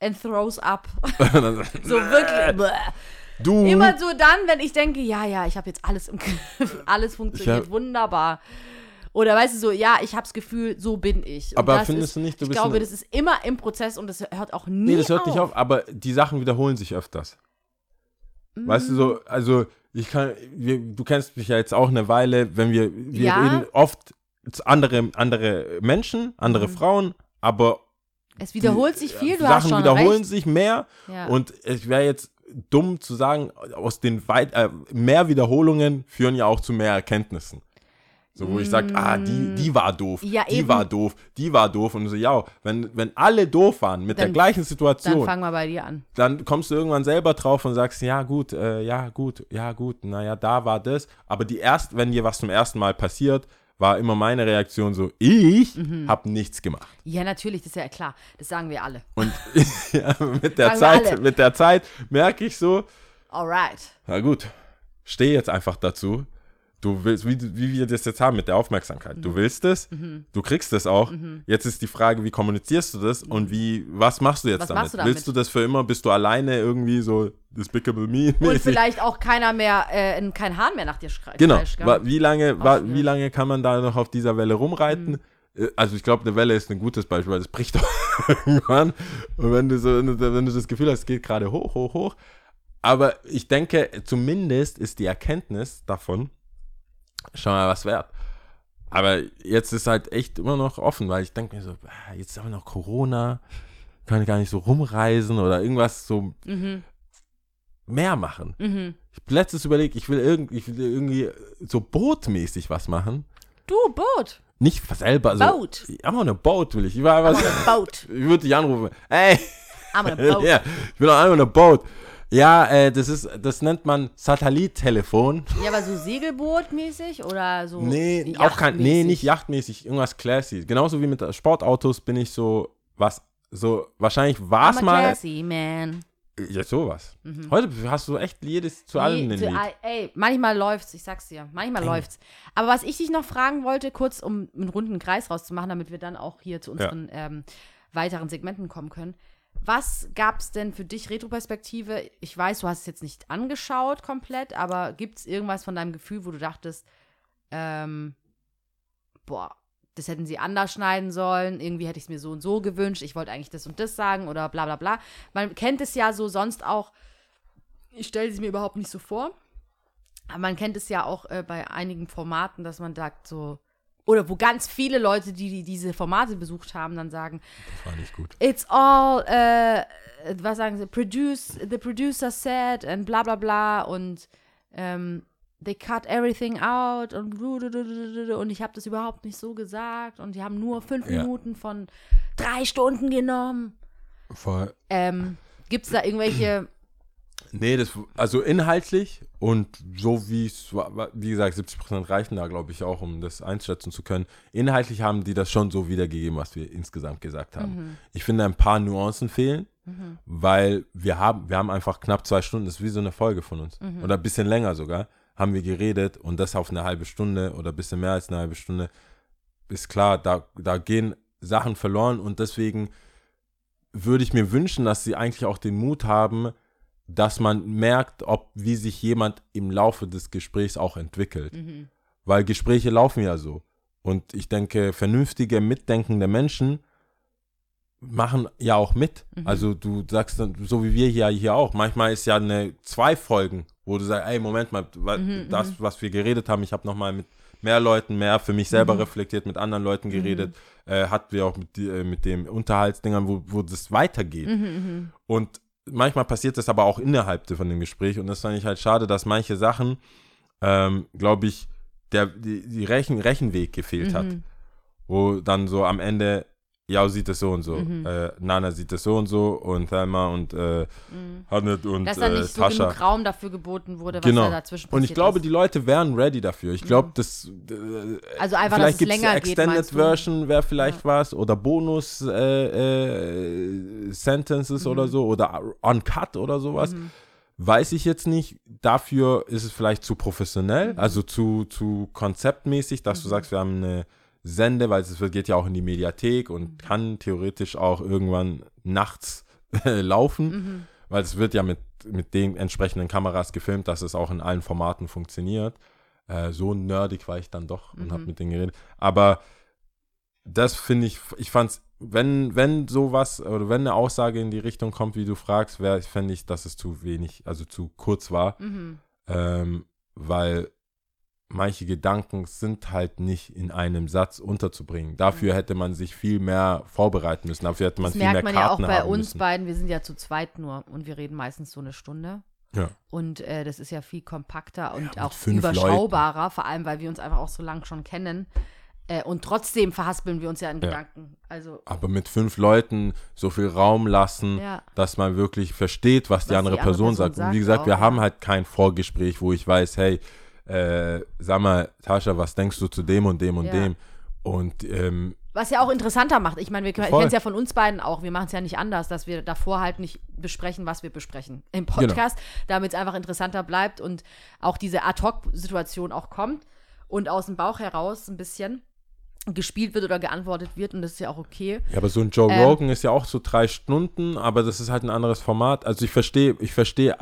and throws up. so wirklich. bäh. du, Immer so dann, wenn ich denke, ja, ja, ich habe jetzt alles im Griff, alles funktioniert hab- wunderbar. Oder weißt du so, ja, ich habe das Gefühl, so bin ich. Und Aber findest ist, du nicht, du ich bist glaube, eine- das ist immer im Prozess und das hört auch nie nee, das hört auf. nicht auf, aber die Sachen wiederholen sich öfters. Weißt du Mm. so, also ich kann, wir, du kennst mich ja jetzt auch eine Weile, wenn wir, wir Ja. reden oft andere, andere Menschen, andere Frauen, aber Es Mhm. wiederholt sich äh, viel, du Sachen hast schon wiederholen recht. sich mehr Ja. und es wäre jetzt dumm zu sagen, aus den weit, äh, mehr Wiederholungen führen ja auch zu mehr Erkenntnissen. So, wo ich sage, ah, die, die war doof, Mm. Ja, die eben. war doof, die war doof. Und so, ja, wenn, wenn alle doof waren mit der Dann- gleichen Dann Situation, fangen wir bei dir an. dann kommst du irgendwann selber drauf und sagst, ja gut, äh, ja gut, ja gut, naja, da war das. Aber die erst, wenn dir was zum ersten Mal passiert, war immer meine Reaktion so, ich Mhm. habe nichts gemacht. Ja, natürlich, das ist ja klar. Das sagen wir alle. Und ja, mit der Sagen Zeit, mit der Zeit merke ich so, Alright. na gut, steh jetzt einfach dazu. Du willst, wie, wie wir das jetzt haben mit der Aufmerksamkeit. Mhm. Du willst es, du kriegst es auch. Jetzt ist die Frage, wie kommunizierst du das und wie, was machst du jetzt Was damit? du damit? Willst du das für immer? Bist du alleine irgendwie so Despicable Me? Und vielleicht auch keiner mehr, äh, kein Hahn mehr nach dir schreit. Genau. Wie lange, wie lange kann man da noch auf dieser Welle rumreiten? Äh, Also ich glaube, eine Welle ist ein gutes Beispiel, weil es bricht doch irgendwann. Und wenn du so, wenn du das Gefühl hast, es geht gerade hoch, hoch, hoch. Aber ich denke, zumindest ist die Erkenntnis davon schon mal was wert. Aber jetzt ist halt echt immer noch offen, weil ich denke mir so, ah, jetzt ist aber noch Corona, kann ich gar nicht so rumreisen oder irgendwas so mehr machen. Mhm. Ich hab letztes überlegt, ich will, irgend, ich will irgendwie so bootmäßig was machen. Du, Boot. Nicht selber. So, Boat. Mal eine Boot will ich. Ich, war I'm was, on a boat. ich würde dich anrufen. Ey, I'm on a boat. ja, ich will doch einmal eine Boot. Ja, äh, das ist, das nennt man Satellittelefon. Ja, aber so Segelboot-mäßig oder so? Nee, auch kein, nee, nicht yachtmäßig, irgendwas classy. Genauso wie mit Sportautos bin ich so, was, so, wahrscheinlich war es mal, classy man. ja, sowas. Heute hast du echt jedes zu allem Nee, ein zu, ey, manchmal läuft's, ich sag's dir. Manchmal läuft's. Aber was ich dich noch fragen wollte, kurz um einen runden Kreis rauszumachen, damit wir dann auch hier zu unseren ähm, weiteren Segmenten kommen können. Was gab's denn für dich Retroperspektive? Ich weiß, du hast es jetzt nicht angeschaut komplett, aber gibt's irgendwas von deinem Gefühl, wo du dachtest, ähm, boah, das hätten sie anders schneiden sollen, irgendwie hätte ich es mir so und so gewünscht, ich wollte eigentlich das und das sagen oder bla bla bla. Man kennt es ja so sonst auch, ich stelle es mir überhaupt nicht so vor, aber man kennt es ja auch äh, bei einigen Formaten, dass man sagt so, oder wo ganz viele Leute, die, die diese Formate besucht haben, dann sagen, Das war nicht gut. it's all, äh, was sagen sie, produce, the producer said and bla bla bla und ähm, they cut everything out und und ich habe das überhaupt nicht so gesagt und die haben nur fünf Ja. Minuten von drei Stunden genommen. Voll. Ähm, Gibt es da irgendwelche, Nee, das, also inhaltlich und so wie es wie gesagt, 70% reichen da, glaube ich, auch, um das einschätzen zu können. Inhaltlich haben die das schon so wiedergegeben, was wir insgesamt gesagt haben. Ich finde, ein paar Nuancen fehlen. Weil wir haben, wir haben einfach knapp zwei Stunden, das ist wie so eine Folge von uns. Oder ein bisschen länger sogar, haben wir geredet und das auf eine halbe Stunde oder ein bisschen mehr als eine halbe Stunde. Ist klar, da, da gehen Sachen verloren und deswegen würde ich mir wünschen, dass sie eigentlich auch den Mut haben, dass man merkt, ob wie sich jemand im Laufe des Gesprächs auch entwickelt. Weil Gespräche laufen ja so. Und ich denke, vernünftige, mitdenkende Menschen machen ja auch mit. Also du sagst dann, so wie wir hier, hier auch, manchmal ist ja eine zwei Folgen, wo du sagst, ey, Moment mal, wa- das, was wir geredet haben, ich habe nochmal mit mehr Leuten, mehr für mich selber reflektiert, mit anderen Leuten geredet, äh, hatten wir auch mit, äh, mit dem Unterhaltsdingern, wo, wo das weitergeht. Und manchmal passiert das aber auch innerhalb von dem Gespräch und das fand ich halt schade, dass manche Sachen, ähm, glaube ich, der, die, die Rechen, Rechenweg gefehlt hat. Wo dann so am Ende, ja, sieht es so und so, äh, Nana sieht es so und so und Thelma und äh, Hannet und Dass dann äh, nicht so Tascha. genug Raum dafür geboten wurde, was Genau. da dazwischen Und ich passiert glaube, ist. die Leute wären ready dafür. Ich glaube, das äh, Also einfach, dass vielleicht gibt es länger geht, Extended du? Version, wäre vielleicht was oder Bonus äh, äh, Sentences Mhm. oder so oder Uncut oder sowas. Weiß ich jetzt nicht. Dafür ist es vielleicht zu professionell, Mhm. also zu, zu konzeptmäßig, dass du sagst, wir haben eine Sende, weil es geht ja auch in die Mediathek und Mhm. kann theoretisch auch irgendwann nachts laufen, Mhm. weil es wird ja mit, mit den entsprechenden Kameras gefilmt, dass es auch in allen Formaten funktioniert. Äh, so nerdig war ich dann doch und Mhm. habe mit denen geredet. Aber das finde ich, ich fand's, wenn, wenn sowas oder wenn eine Aussage in die Richtung kommt, wie du fragst, wäre, fände ich, dass es zu wenig, also zu kurz war, Mhm. ähm, weil manche Gedanken sind halt nicht in einem Satz unterzubringen. Dafür hätte man sich viel mehr vorbereiten müssen. Dafür hätte man Das viel mehr merkt man ja auch bei uns müssen. beiden. Wir sind ja zu zweit nur und wir reden meistens so eine Stunde. Ja. Und äh, das ist ja viel kompakter und mit auch überschaubarer, vor allem, weil wir uns einfach auch so lang schon kennen. Äh, und trotzdem verhaspeln wir uns ja in Ja. Gedanken. Also, Aber mit fünf Leuten so viel Raum lassen, Ja. dass man wirklich versteht, was, die Was andere die andere Person Person sagt. Und sagt wie gesagt, auch, wir ja. haben halt kein Vorgespräch, wo ich weiß, hey, äh, sag mal, Tascha, was denkst du zu dem und dem und Ja. dem? Und ähm, was ja auch interessanter macht. Ich meine, wir kennen es ja von uns beiden auch. Wir machen es ja nicht anders, dass wir davor halt nicht besprechen, was wir besprechen im Genau. Podcast, damit es einfach interessanter bleibt und auch diese Ad-Hoc-Situation auch kommt und aus dem Bauch heraus ein bisschen gespielt wird oder geantwortet wird und das ist ja auch okay. Ja, aber so ein Joe Ähm, Rogan ist ja auch so drei Stunden, aber das ist halt ein anderes Format. Also ich verstehe, ich verstehe äh,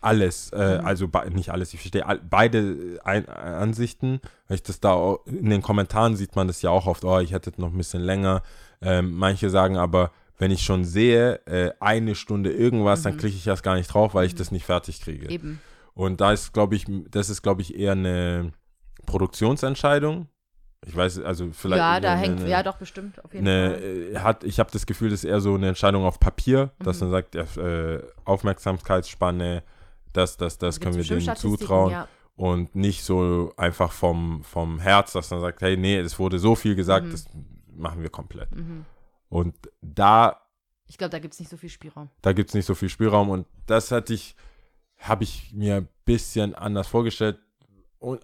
alles, äh, Mhm. also nicht alles, ich verstehe beide Ein Ansichten. Wenn ich das da auch, in den Kommentaren sieht man das ja auch oft, oh, ich hätte noch ein bisschen länger. Ähm, manche sagen aber, wenn ich schon sehe, äh, eine Stunde irgendwas, dann klicke ich das gar nicht drauf, weil ich das nicht fertig kriege. Mhm. Eben. Und da ist, glaube ich, das ist, glaube ich, eher eine Produktionsentscheidung. Ich weiß, also vielleicht. ja, da eine- hängt, eine- ja doch, bestimmt, auf jeden eine, Fall. äh, hat, ich habe das Gefühl, das ist eher so eine Entscheidung auf Papier, dass Mhm. man sagt, äh, Aufmerksamkeitsspanne, das, das, das können wir denen zutrauen Ja. und nicht so einfach vom, vom Herz, dass man sagt, hey, nee, es wurde so viel gesagt, Mhm. das machen wir komplett. Mhm. Und da, Ich glaube, da gibt es nicht so viel Spielraum. da gibt es nicht so viel Spielraum und das hatte ich, habe ich mir ein bisschen anders vorgestellt. Und,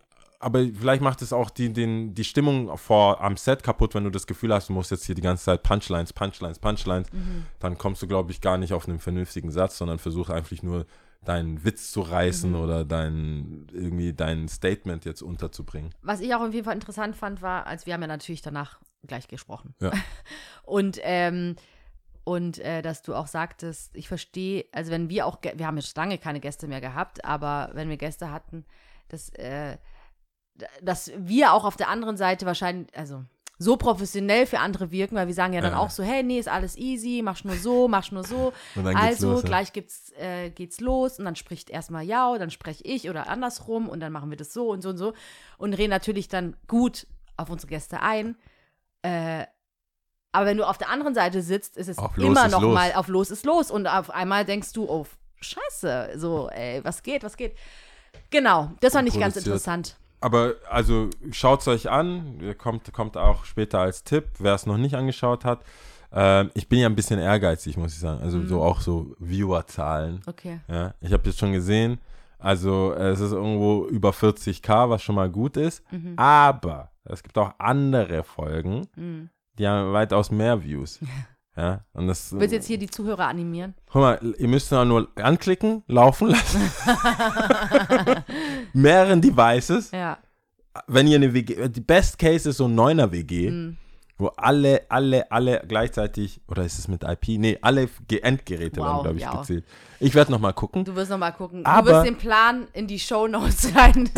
aber vielleicht macht es auch die, den, die Stimmung vor, am Set kaputt, wenn du das Gefühl hast, du musst jetzt hier die ganze Zeit Punchlines, Punchlines, Punchlines. Mhm. Dann kommst du, glaube ich, gar nicht auf einen vernünftigen Satz, sondern versuch einfach nur deinen Witz zu reißen Mhm. oder dein, irgendwie dein Statement jetzt unterzubringen. Was ich auch auf jeden Fall interessant fand, war, als wir haben ja natürlich danach gleich gesprochen. Ja. Und, ähm, und äh, dass du auch sagtest, ich verstehe, also wenn wir auch, wir haben jetzt lange keine Gäste mehr gehabt, aber wenn wir Gäste hatten, dass, äh, dass wir auch auf der anderen Seite wahrscheinlich, also so professionell für andere wirken, weil wir sagen ja dann Ja. auch so, hey, nee, ist alles easy, machst nur so, machst nur so. Also los, gleich gibt's, äh, geht's los und dann spricht erstmal ja, dann spreche ich oder andersrum und dann machen wir das so und so und so und reden natürlich dann gut auf unsere Gäste ein. Äh, aber wenn du auf der anderen Seite sitzt, ist es Auf immer noch los. mal auf los ist los und auf einmal denkst du, oh, scheiße, so, ey, was geht, was geht. Genau, das fand ich ganz interessant. Aber also schaut es euch an, kommt, kommt auch später als Tipp, wer es noch nicht angeschaut hat. Ähm, ich bin ja ein bisschen ehrgeizig, muss ich sagen. Also Mhm. so auch so Viewerzahlen. Okay. Ja, ich habe jetzt schon gesehen, also es ist irgendwo über 40k, was schon mal gut ist. Mhm. Aber es gibt auch andere Folgen, Mhm. die haben weitaus mehr Views. Ja, und das, Willst du jetzt hier die Zuhörer animieren? Guck mal, ihr müsst da nur anklicken, laufen lassen. Mehreren Devices. Ja. Wenn ihr eine WG, die Best Case ist so ein 9er WG, Mhm. Wo alle, alle, alle gleichzeitig, oder ist es mit IP? Nee, alle Ge- Endgeräte Wow, werden, glaube ich, ja. gezählt. Ich werde nochmal gucken. Du wirst noch mal gucken. Aber- du wirst den Plan in die Shownotes rein.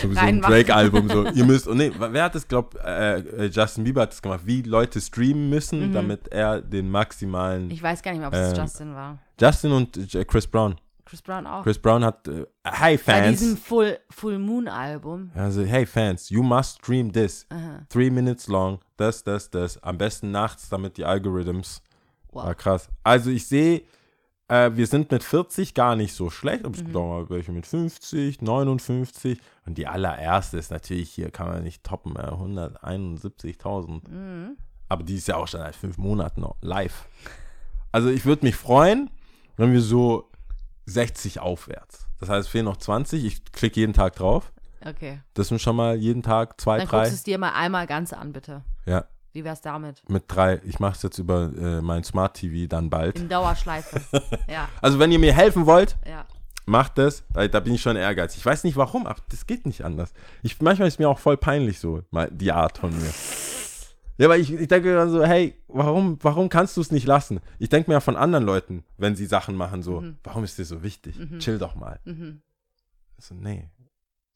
So wie so ein. Drake-Album. So. Ihr müsst, und nee, wer hat das, glaub, äh, äh, Justin Bieber hat das gemacht, wie Leute streamen müssen, damit er den maximalen. Mhm. Ich weiß gar nicht mehr, ob es Ähm, Justin war. Justin und äh, Chris Brown. Chris Brown auch. Chris Brown hat, äh, hey Bei diesem Fans. Full, Full Moon Album. Also, hey Fans, you must stream this. Aha. Three minutes long. Das, das, das. Am besten nachts, damit die Algorithms. Wow. War krass. Also, ich sehe, äh, wir sind mit 40 gar nicht so schlecht. Aber es gibt auch mal welche mit 50, 59. Und die allererste ist natürlich hier, kann man nicht toppen, äh, 171.000. Mhm. Aber die ist ja auch schon seit fünf Monaten noch live. Also, ich würde mich freuen, wenn wir so 60 aufwärts. Das heißt, es fehlen noch 20. Ich klicke jeden Tag drauf. Okay. Das sind schon mal jeden Tag zwei, Dann drei. guckst du es dir mal einmal ganz an, bitte. Ja, Wie wär's damit? mit drei. Ich mache es jetzt über äh, mein Smart TV dann bald. In Dauerschleife. ja, Also, wenn ihr mir helfen wollt, ja. macht das. Weil da bin ich schon ehrgeizig. Ich weiß nicht warum, aber das geht nicht anders. Ich, manchmal ist mir auch voll peinlich so, mal die Art von mir. Ja, weil ich, ich denke dann so, hey, warum, warum kannst du es nicht lassen? Ich denke mir ja von anderen Leuten, wenn sie Sachen machen, so, warum ist dir so wichtig? Chill doch mal. Mhm. So, nee.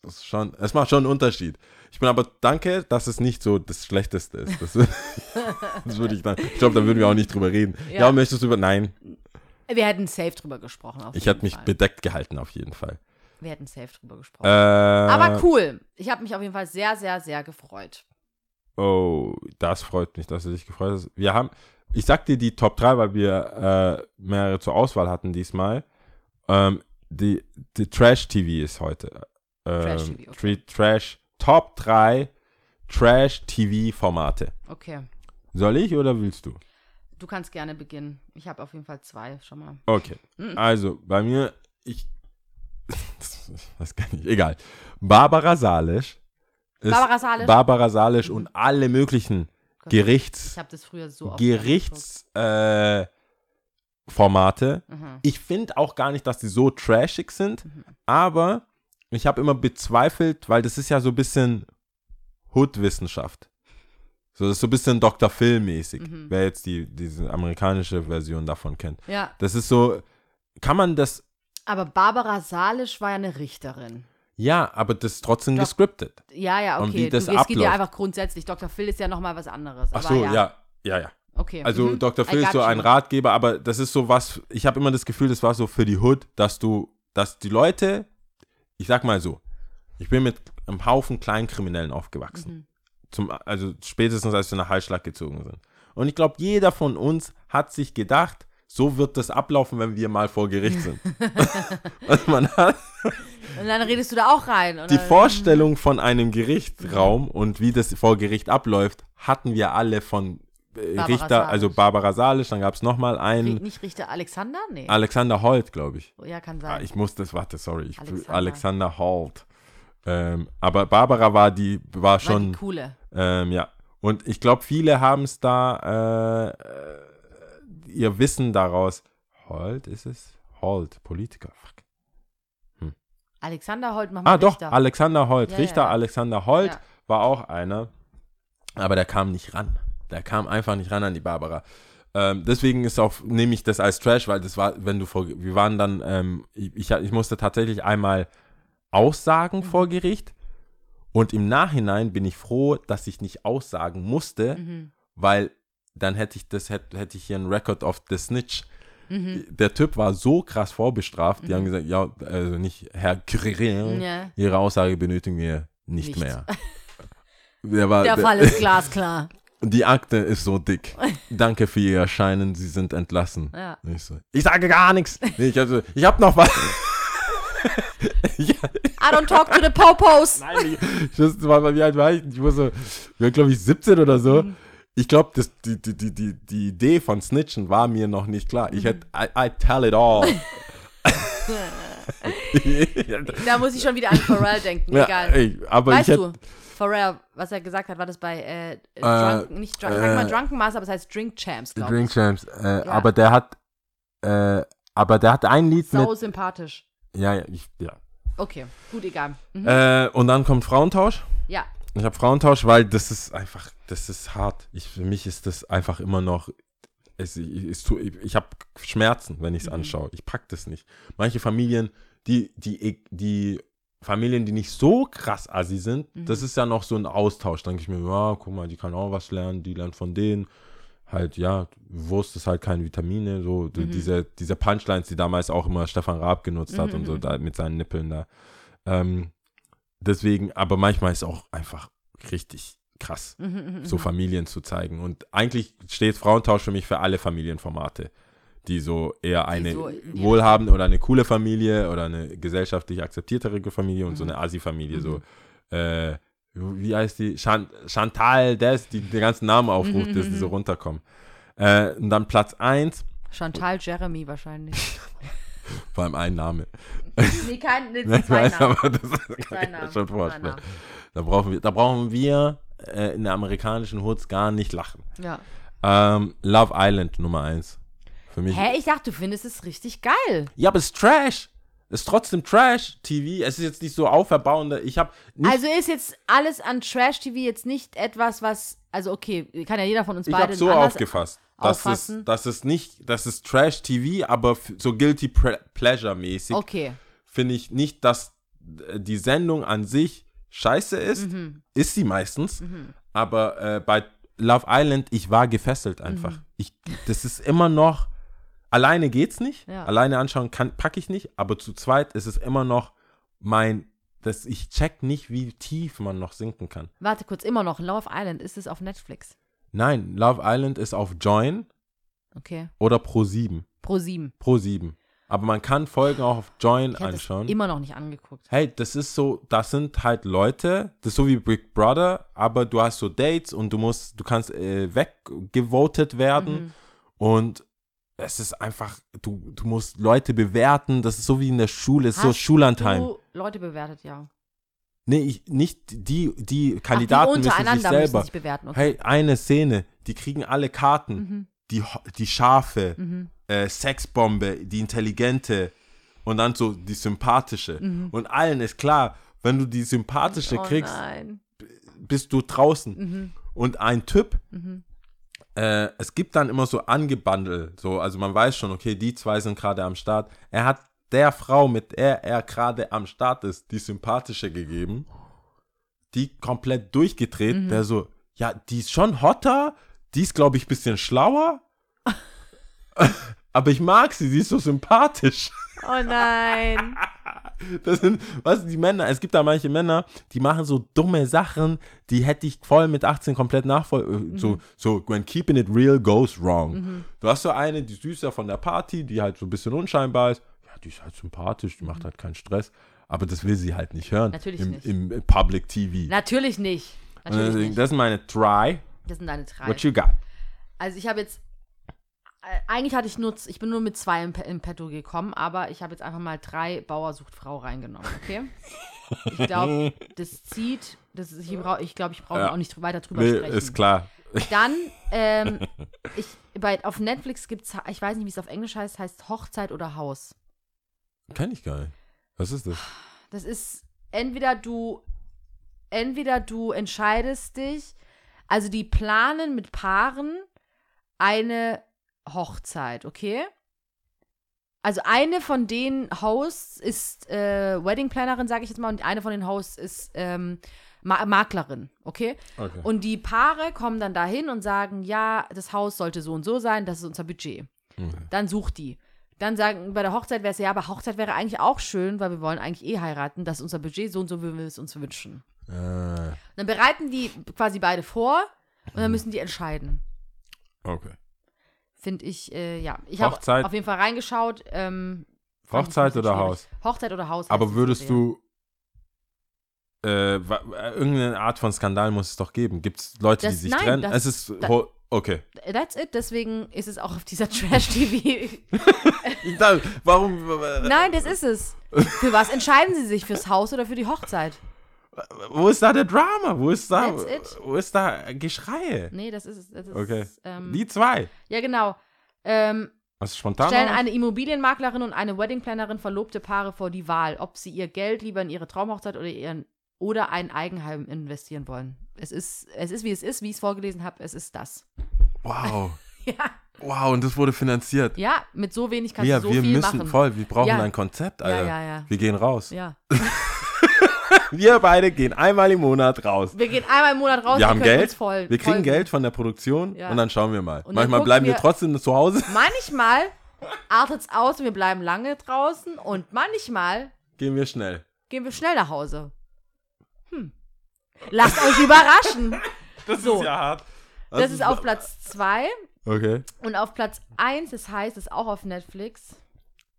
Das ist schon, es macht schon einen Unterschied. Ich bin aber danke, dass es nicht so das Schlechteste ist. Das, das würde ich dann, ich glaube, da würden wir auch nicht drüber reden. Ja, Ja. möchtest du über, nein, Wir hätten safe drüber gesprochen. Ich hätte mich Fall. bedeckt gehalten auf jeden Fall. Wir hätten safe drüber gesprochen. Äh, Aber cool. Ich habe mich auf jeden Fall sehr, sehr, sehr gefreut. Oh, das freut mich, dass du dich gefreut hast. Wir haben, ich sag dir die Top 3, weil wir äh, mehrere zur Auswahl hatten diesmal. Ähm, die, die Trash TV ist heute. Ähm, Trash TV, okay. Tra- Trash, Top 3 Trash TV Formate. Okay. Soll ich oder willst du? Du kannst gerne beginnen. Ich habe auf jeden Fall zwei schon mal. Okay. Mhm. Also, bei mir, ich. Das kann ich. Egal. Barbara Salisch. Barbara Salisch? Barbara Salisch und alle möglichen Gerichts. Ich habe das früher so oft Gerichtsformate. Äh, Formate. Mhm. Ich finde auch gar nicht, dass die so trashig sind, aber ich habe immer bezweifelt, weil das ist ja so ein bisschen Hood-Wissenschaft. So, das ist so ein bisschen Dr. Phil-mäßig, Mhm. wer jetzt die, diese amerikanische Version davon kennt. Ja, Das ist so, kann man das, aber Barbara Salisch war ja eine Richterin. Ja, aber das ist trotzdem Doch. gescriptet. Ja, ja, Und okay. wie das du, es geht ja einfach grundsätzlich. Dr. Phil ist ja nochmal was anderes. Ach aber so, ja. ja, ja, ja. Okay. Also mhm. Dr. Phil ist so ein. Ratgeber, aber das ist so was, ich habe immer das Gefühl, das war so für die Hood, dass du, dass die Leute, ich sag mal so, ich bin mit einem Haufen Kleinkriminellen aufgewachsen. Mhm. Zum, also spätestens als wir nach Heilschlag gezogen sind. Und ich glaube, jeder von uns hat sich gedacht, so wird das ablaufen, wenn wir mal vor Gericht sind. also man hat Und dann redest du da auch rein. Und die Vorstellung von einem Gerichtsraum und wie das vor Gericht abläuft, hatten wir alle von äh, Richter, also Salisch. Barbara Salisch, dann gab es nochmal einen, Nicht Richter Alexander? Nee. Alexander Holt, glaube ich. ja, kann Ah, sein. ich muss das, warte, sorry, ich, Alexander. Alexander, Holt. Ähm, aber Barbara war die, war war schon, die coole. ähm, ja. Und ich glaube, viele haben es da, äh, äh, ihr Wissen daraus. Holt ist es? Holt, Politiker. Fuck. Alexander Holt, mach mal Ah, doch, Richter. Alexander Holt. Ja, Richter ja. Alexander Holt Ja. war auch einer. Aber der kam nicht ran. Der kam einfach nicht ran an die Barbara. Ähm, deswegen ist auch, nehme ich das als Trash, weil das war, wenn du vor, wir waren dann, ähm, ich, ich, musste tatsächlich einmal aussagen vor Gericht. Und im Nachhinein bin ich froh, dass ich nicht aussagen musste, Mhm. weil dann hätte ich das, hätte, hätte ich hier ein Record of the Snitch. Mhm. Der Typ war so krass vorbestraft, die haben gesagt, ja, also nicht, Herr Curie, Ja. Ihre Aussage benötigen wir nicht, Nicht. mehr. Der war, Der der, Fall ist glasklar. die Akte ist so dick. Danke für Ihr Erscheinen, Sie sind entlassen. Ja. Ich, so, ich sage gar nichts. Nee, ich, also, ich habe noch was. I don't talk to the Popos. nein, ich, das war mir halt, war ich, ich war so, ich war glaube ich 17 oder so. Mhm. Ich glaube, die, die, die, die, die Idee von Snitchen war mir noch nicht klar. Mhm. Ich hätte, I, I tell it all. Da muss ich schon wieder an Pharrell denken. ja, Egal. ey, weißt ich du? Pharrell, was er gesagt hat, war das bei äh, Drunken, nicht Drunken, sag mal Drunken Master, aber es heißt Drink Champs, glaube ich. Drink Champs. Äh, Aber der hat, äh, aber der hat ein Lied Sau mit. sympathisch. Ja, ja, ich, ja. Okay, gut, egal. Mhm. Äh, und dann kommt Frauentausch. Ja, Ich habe Frauentausch, weil das ist einfach, das ist hart. Ich, für mich ist das einfach immer noch. Es, ich ich, ich, habe Schmerzen, wenn ich es anschaue. Ich pack das nicht. Manche Familien, die, die, die Familien, die nicht so krass assi sind, das ist ja noch so ein Austausch. Denke ich mir, ja, guck mal, die kann auch was lernen, die lernt von denen. Halt, ja, Wurst ist halt keine Vitamine, so die- diese, diese Punchlines, die damals auch immer Stefan Raab genutzt hat und so da mit seinen Nippeln da. Ähm, deswegen, aber manchmal ist auch einfach richtig krass, so Familien zu zeigen. Und eigentlich steht Frauentausch für mich für alle Familienformate, die so eher eine so- wohlhabende oder eine coole Familie oder eine gesellschaftlich akzeptiertere Familie und so eine Assi-Familie, so äh, wie heißt die? Chan Chantal, Des, die den ganzen Namen aufruft, dass die so runterkommen. Äh, und dann Platz 1, Chantal Jeremy wahrscheinlich. vor allem ein Name. nee, kein, nee, Ich zwei weiß, Namen. aber das kann Zwei ich Namen. schon vorstellen. Namen. Da brauchen wir, da brauchen wir äh, in der amerikanischen Hoods gar nicht lachen. Ja. Ähm, Love Island Nummer 1. Für mich. Hä, ich dachte, du findest es richtig geil. Ja, aber es ist Trash. Es ist trotzdem Trash TV. Es ist jetzt nicht so auferbauender. Ich habe. Also ist jetzt alles an Trash-TV jetzt nicht etwas, was, also okay, kann ja jeder von uns ich beide habe so anders aufgefasst. Es, auffassen. dass es nicht, das ist Trash TV, aber so Guilty Pre- Pleasure mäßig Okay, finde ich nicht, dass die Sendung an sich scheiße ist. Mhm. Ist sie meistens. Aber äh, bei Love Island, ich war gefesselt einfach. Mhm. Ich, das ist immer noch. Alleine geht's nicht. Ja. Alleine anschauen kann, packe ich nicht. Aber zu zweit ist es immer noch mein. Das, ich check nicht, wie tief man noch sinken kann. warte kurz, immer noch, Love Island, ist es auf Netflix? Nein, Love Island ist auf Join Okay, oder Pro 7. Pro 7. Pro 7. Aber man kann Folgen auch auf Join Ich habe das anschauen. immer noch nicht angeguckt. hey, das ist so, das sind halt Leute, das ist so wie Big Brother, aber du hast so Dates und du musst, du kannst äh, weggevotet werden und es ist einfach, du, du musst Leute bewerten, das ist so wie in der Schule, es ist so. Du Leute bewertet, ja. Nee, ich, nicht die, die Ach, Kandidaten die müssen sich untereinander müssen selber. sich bewerten. Okay. Hey, eine Szene, die kriegen alle Karten, Mhm. die, die Schafe, äh, Sexbombe, die intelligente und dann so die sympathische. Und allen ist klar, wenn du die sympathische Mhm. oh kriegst, nein. bist du draußen. Mhm. Und ein Typ, äh, es gibt dann immer so angebandelt, so, also man weiß schon, okay, die zwei sind gerade am Start. Er hat der Frau, mit der er gerade am Start ist, die sympathische gegeben, die komplett durchgedreht, Mhm. der so, ja, die ist schon hotter, die ist, glaube ich, ein bisschen schlauer, aber ich mag sie, sie ist so sympathisch. Oh nein. Das sind, was die Männer, es gibt da manche Männer, die machen so dumme Sachen, die hätte ich voll mit 18 komplett nachvoll, so, so, when keeping it real goes wrong. Du hast so eine, die süßer von der Party, die halt so ein bisschen unscheinbar ist, ja, die ist halt sympathisch, die macht halt keinen Stress, aber das will sie halt nicht hören. Natürlich im, nicht. Im Public TV. Natürlich nicht. Natürlich deswegen, nicht. das sind meine Try. Das sind deine drei. What you got? Also ich habe jetzt, äh, eigentlich hatte ich nur, ich bin nur mit zwei im, im Petto gekommen, aber ich habe jetzt einfach mal drei Bauer sucht Frau reingenommen, okay? Ich glaube, das zieht, das ist, ich glaube, ich, glaub, ich brauche Ja. auch nicht weiter drüber Nee, sprechen. ist klar. Dann, ähm, ich, bei, auf Netflix gibt es, ich weiß nicht, wie es auf Englisch heißt, heißt Hochzeit oder Haus. Kenn ich gar nicht. Was ist das? Das ist entweder du, entweder du entscheidest dich, also die planen mit Paaren eine Hochzeit, okay? Also eine von den Hosts ist äh, Wedding Plannerin, sage ich jetzt mal, und eine von den Hosts ist ähm, Ma Maklerin, okay? Okay. Und die Paare kommen dann dahin und sagen, ja, das Haus sollte so und so sein, das ist unser Budget. Dann sucht die. Dann sagen, bei der Hochzeit wäre es ja, aber Hochzeit wäre eigentlich auch schön, weil wir wollen eigentlich eh heiraten, das ist unser Budget, so und so würden wir es uns wünschen. Ah, Dann bereiten die quasi beide vor und dann müssen die entscheiden. okay. Finde ich, äh, ja. Ich habe auf jeden Fall reingeschaut. Ähm, Hochzeit oder schwierig. Haus? Hochzeit oder Haus. Aber die würdest du äh, äh, irgendeine Art von Skandal muss es doch geben. Gibt es Leute, die Das- sich nein, trennen? das- es ist da- okay. That's it, deswegen ist es auch auf dieser Trash-TV. Warum? Nein, das ist es. Für was entscheiden sie sich? Fürs Haus oder für die Hochzeit? Wo ist da der Drama? Wo ist da, That's it. wo ist da Geschreie? Nee, das ist, ist Okay. ähm, Die zwei. Ja, genau. Ähm, Was ist spontan? stellen eine Immobilienmaklerin und eine Weddingplanerin verlobte Paare vor die Wahl, ob sie ihr Geld lieber in ihre Traumhochzeit oder ihren oder ein Eigenheim investieren wollen. Es ist, es ist wie es ist, wie ich es vorgelesen habe, es ist das. Wow. Ja, Wow, und das wurde finanziert. ja mit so wenig kannst ja, du so wir viel müssen machen. voll, wir brauchen Ja. ein Konzept, Ja, Alter. ja, ja. Wir gehen raus. Ja. Wir beide gehen einmal im Monat raus. Wir gehen einmal im Monat raus, Wir haben Geld, voll. wir kriegen voll- Geld von der Produktion Ja. und dann schauen wir mal. Und Manchmal bleiben wir wir- trotzdem zu Hause. Manchmal artet es aus und wir bleiben lange draußen und manchmal Gehen wir schnell. gehen wir schnell nach Hause. Hm. Lasst euch überraschen. Das So. ist ja hart. Das ist auf Platz 2 Okay. und auf Platz 1, das heißt, ist auch auf Netflix.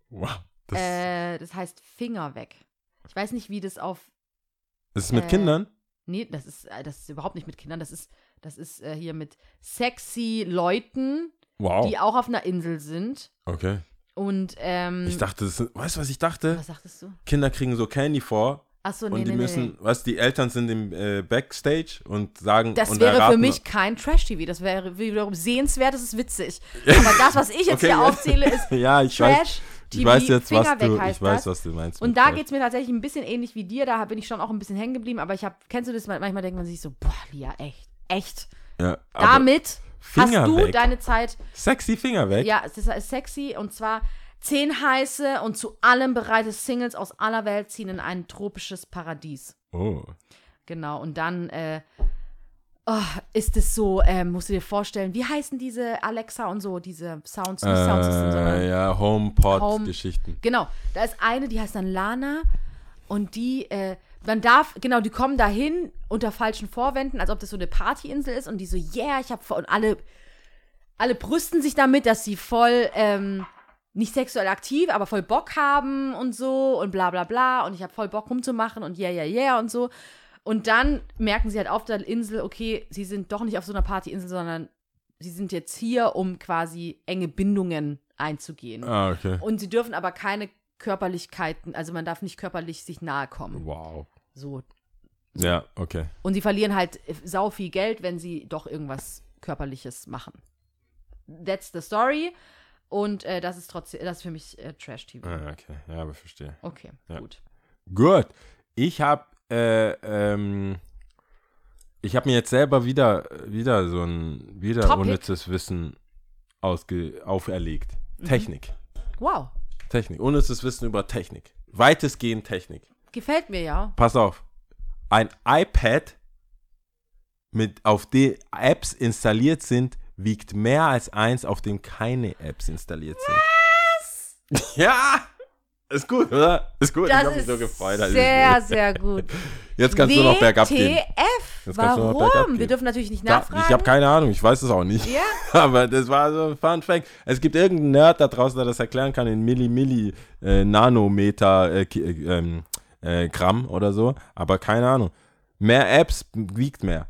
Wow. Das, Äh, das heißt Finger weg. Ich weiß nicht, wie das auf. das ist mit äh, Kindern? Nee, das ist, äh, das ist überhaupt nicht mit Kindern. Das ist, das ist äh, hier mit sexy Leuten, Wow. die auch auf einer Insel sind. Okay. Und, ähm. Ich dachte, das, sind- weißt du, was ich dachte? Was sagtest du? Kinder kriegen so Candy vor Achso, nee, und die nee, müssen, nee. was die Eltern sind im äh, Backstage und sagen Das und wäre für mich kein Trash-TV. Das wäre wiederum sehenswert, das ist witzig. Aber das, was ich jetzt Okay, hier aufzähle, ist Ja, ich weiß, Trash. ich weiß jetzt, Finger was weg du, ich weiß, das. was du meinst. Und da Trash. geht es mir tatsächlich ein bisschen ähnlich wie dir. Da bin ich schon auch ein bisschen hängen geblieben. Aber ich habe, kennst du das? Manchmal denkt man sich so, boah, Lia, echt, echt. ja, Damit Finger hast du weg. deine Zeit. Sexy Finger weg. Ja, es ist sexy und zwar zehn heiße und zu allem bereite Singles aus aller Welt ziehen in ein tropisches Paradies. Oh. Genau. Und dann äh, oh, ist es so, ähm, musst du dir vorstellen, wie heißen diese Alexa und so, diese Sounds, nicht sondern Äh, ja, Home- HomePod-Geschichten. Genau, da ist eine, die heißt dann Lana und die, äh, man darf, genau, die kommen dahin unter falschen Vorwänden, als ob das so eine Partyinsel ist und die so, yeah, ich hab voll, und alle, alle brüsten sich damit, dass sie voll, ähm, nicht sexuell aktiv, aber voll Bock haben und so und bla bla bla und ich habe voll Bock rumzumachen und yeah, yeah, yeah und so. Und dann merken sie halt auf der Insel, okay, sie sind doch nicht auf so einer Partyinsel, sondern sie sind jetzt hier, um quasi enge Bindungen einzugehen. Ah, okay. Und sie dürfen aber keine Körperlichkeiten, also man darf nicht körperlich sich nahe kommen. Wow. So. Ja, okay. Und sie verlieren halt sau viel Geld, wenn sie doch irgendwas Körperliches machen. That's the story. Und äh, das ist trotzdem, das ist für mich äh, Trash-TV. Ah, okay. Ja, aber verstehe. Okay, Ja. gut. Gut. Ich habe äh, ähm, ich habe mir jetzt selber wieder wieder so ein wieder Topic? unnützes Wissen ausge auferlegt. Mhm. Technik. Wow. Technik. Unnützes Wissen über Technik. Weitestgehend Technik. Gefällt mir ja. Pass auf. Ein iPad mit auf dem Apps installiert sind, wiegt mehr als eins, auf dem keine Apps installiert sind. Was? ja! Ist gut, oder? Ist gut. ich Das hab mich ist so gefreut. Sehr, sehr gut. Jetzt kannst du noch bergab gehen. WTF? Jetzt Warum? bergab Wir gehen. dürfen natürlich nicht Da, nachfragen. ich habe keine Ahnung, ich weiß es auch nicht. Ja? Aber das war so ein Fun Fact. Es gibt irgendeinen Nerd da draußen, der das erklären kann in Milli, Milli, äh, Nanometer, äh, äh, ähm, äh, Gramm oder so. Aber keine Ahnung. Mehr Apps wiegt mehr.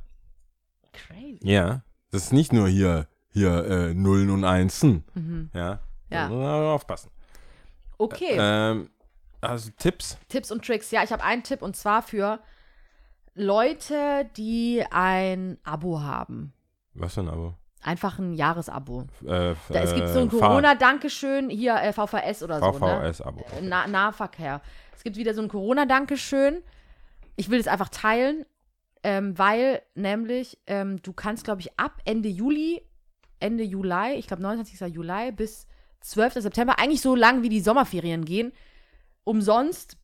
Crazy. Ja. Das ist nicht nur hier, hier äh, Nullen und Einsen. Mhm. Ja. Ja. Man aufpassen. Okay. Ähm, also Tipps. Tipps und Tricks. Ja, ich habe einen Tipp und zwar für Leute, die ein Abo haben. Was für ein Abo? Einfach ein Jahresabo. Äh, Da, es gibt so ein Corona-Dankeschön, hier äh, VVS oder so. Ne? VVS-Abo. Äh, Na Nahverkehr. Es gibt wieder so ein Corona-Dankeschön. Ich will es einfach teilen, ähm, weil nämlich ähm, du kannst, glaube ich, ab Ende Juli, Ende Juli, ich glaube 29. Juli bis 12. September, eigentlich so lang wie die Sommerferien gehen, umsonst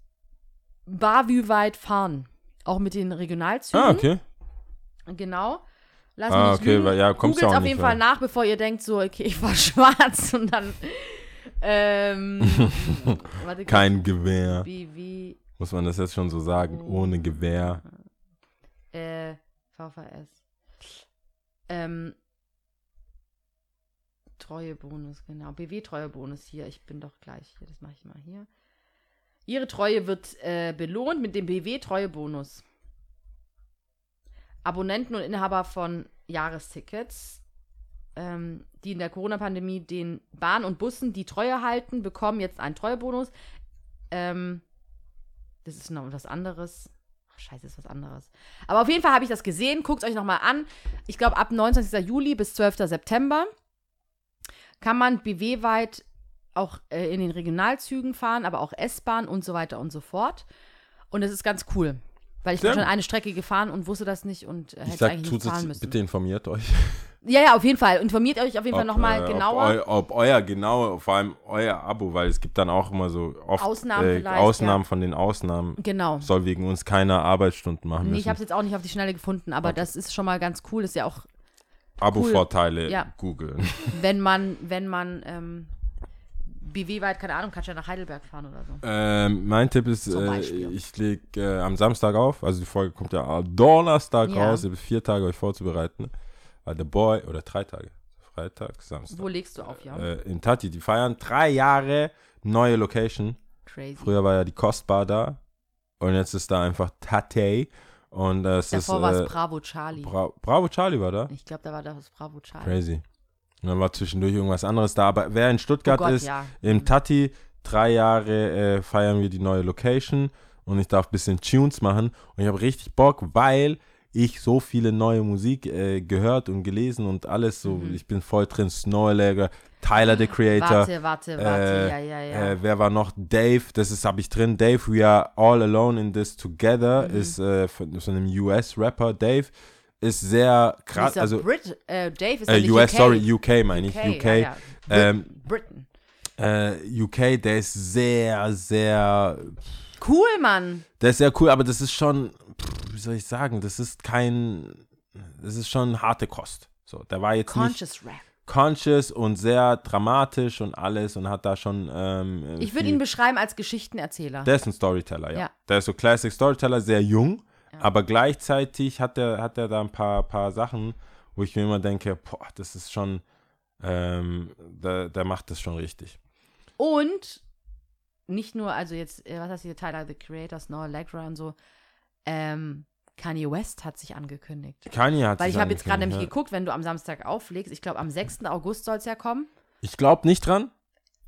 barvü-weit fahren. Auch mit den Regionalzügen. Ah, okay. Genau. Lass Ah, mich okay, lügen. weil- ja, kommst Googles auf jeden Fall nach, bevor ihr denkt, so, okay, ich war schwarz und dann. Ähm, warte, Kein Gewehr. Wie, wie, Muss man das jetzt schon so sagen? Ohne Gewehr. Äh, VVS. Ähm, Treuebonus, genau. BW-Treuebonus hier. Ich bin doch gleich hier. Das mache ich mal hier. Ihre Treue wird äh, belohnt mit dem BW-Treuebonus. Abonnenten und Inhaber von Jahrestickets, ähm, die in der Corona-Pandemie den Bahn und Bussen die Treue halten, bekommen jetzt einen Treuebonus. Ähm, das ist noch was anderes. Scheiße, ist was anderes. Aber auf jeden Fall habe ich das gesehen. Guckt euch nochmal an. Ich glaube, ab 29. Juli bis 12. September kann man BW-weit auch äh, in den Regionalzügen fahren, aber auch S-Bahn und so weiter und so fort. Und es ist ganz cool. Weil ich bin Sehr schon eine Strecke gefahren und wusste das nicht und äh, Ich hätte sag, eigentlich nicht zahlen es, müssen. bitte informiert euch. Ja, ja, auf jeden Fall. Informiert euch auf jeden Fall Ob, nochmal äh, genauer. Ob, ob euer genaue, vor allem euer Abo, weil es gibt dann auch immer so oft Ausnahmen äh, Ausnahmen von den Ausnahmen. genau. Soll wegen uns keine Arbeitsstunden machen Nee, müssen. ich habe es jetzt auch nicht auf die Schnelle gefunden, aber Okay. das ist schon mal ganz cool. Ist ja auch, Abo-Vorteile Ja. googeln. wenn man, wenn man ähm, BW-weit, keine Ahnung, kannst du ja nach Heidelberg fahren oder so. ähm, mein Tipp ist, äh, ich lege äh, am Samstag auf, also die Folge kommt ja am Donnerstag Ja. raus, ihr habt vier Tage euch vorzubereiten. Weil The Boy, oder drei Tage, Freitag, Samstag. Wo legst du auf, ja? Äh, in Tati, die feiern drei Jahre neue Location. Crazy. Früher war ja die Kostbar da und jetzt ist da einfach Tate und äh, es Davor war äh, es Bravo Charlie. Bra Bravo Charlie war da. ich glaube, da war das Bravo Charlie. Crazy. Und dann war zwischendurch irgendwas anderes da. Aber wer in Oh Stuttgart Gott, ist, ja. im Tati, drei Jahre äh, feiern wir die neue Location und ich darf ein bisschen Tunes machen. Und ich habe richtig Bock, weil ich so viele neue Musik äh, gehört und gelesen und alles so. Mhm. Ich bin voll drin. Snowlegger, Tyler the Creator. Warte, warte, warte. Äh, ja, ja, ja. Äh, wer war noch? Dave, das ist, habe ich drin. Dave, we are all alone in this together, Mhm. ist äh, von so einem US-Rapper. Dave ist sehr krass, also Brit, äh, Dave ist äh, US, UK. sorry, UK meine ich, UK. Ja, ja. Ähm, Britain. Äh, UK, der ist sehr, sehr, Cool, Mann. der ist sehr cool, aber das ist schon, wie soll ich sagen, das ist kein, das ist schon harte Kost. So, der war jetzt nicht Conscious Rap. conscious und sehr dramatisch und alles und hat da schon. Ähm, Ich würde ihn beschreiben als Geschichtenerzähler. Der ist ein Storyteller, ja. Ja. Der ist so Classic Storyteller, sehr jung, Ja. aber gleichzeitig hat er hat er da ein paar, paar Sachen, wo ich mir immer denke, boah, das ist schon, ähm, der, der macht das schon richtig. Und nicht nur, also jetzt, äh, was heißt hier, Tyler, The Creator, Snow Allegra und so, ähm, Kanye West hat sich angekündigt. Kanye hat Weil sich ich habe jetzt gerade nämlich angekündigt, geguckt, wenn du am Samstag auflegst, ich glaube am 6. August soll es ja kommen. ja. Ich glaube nicht dran.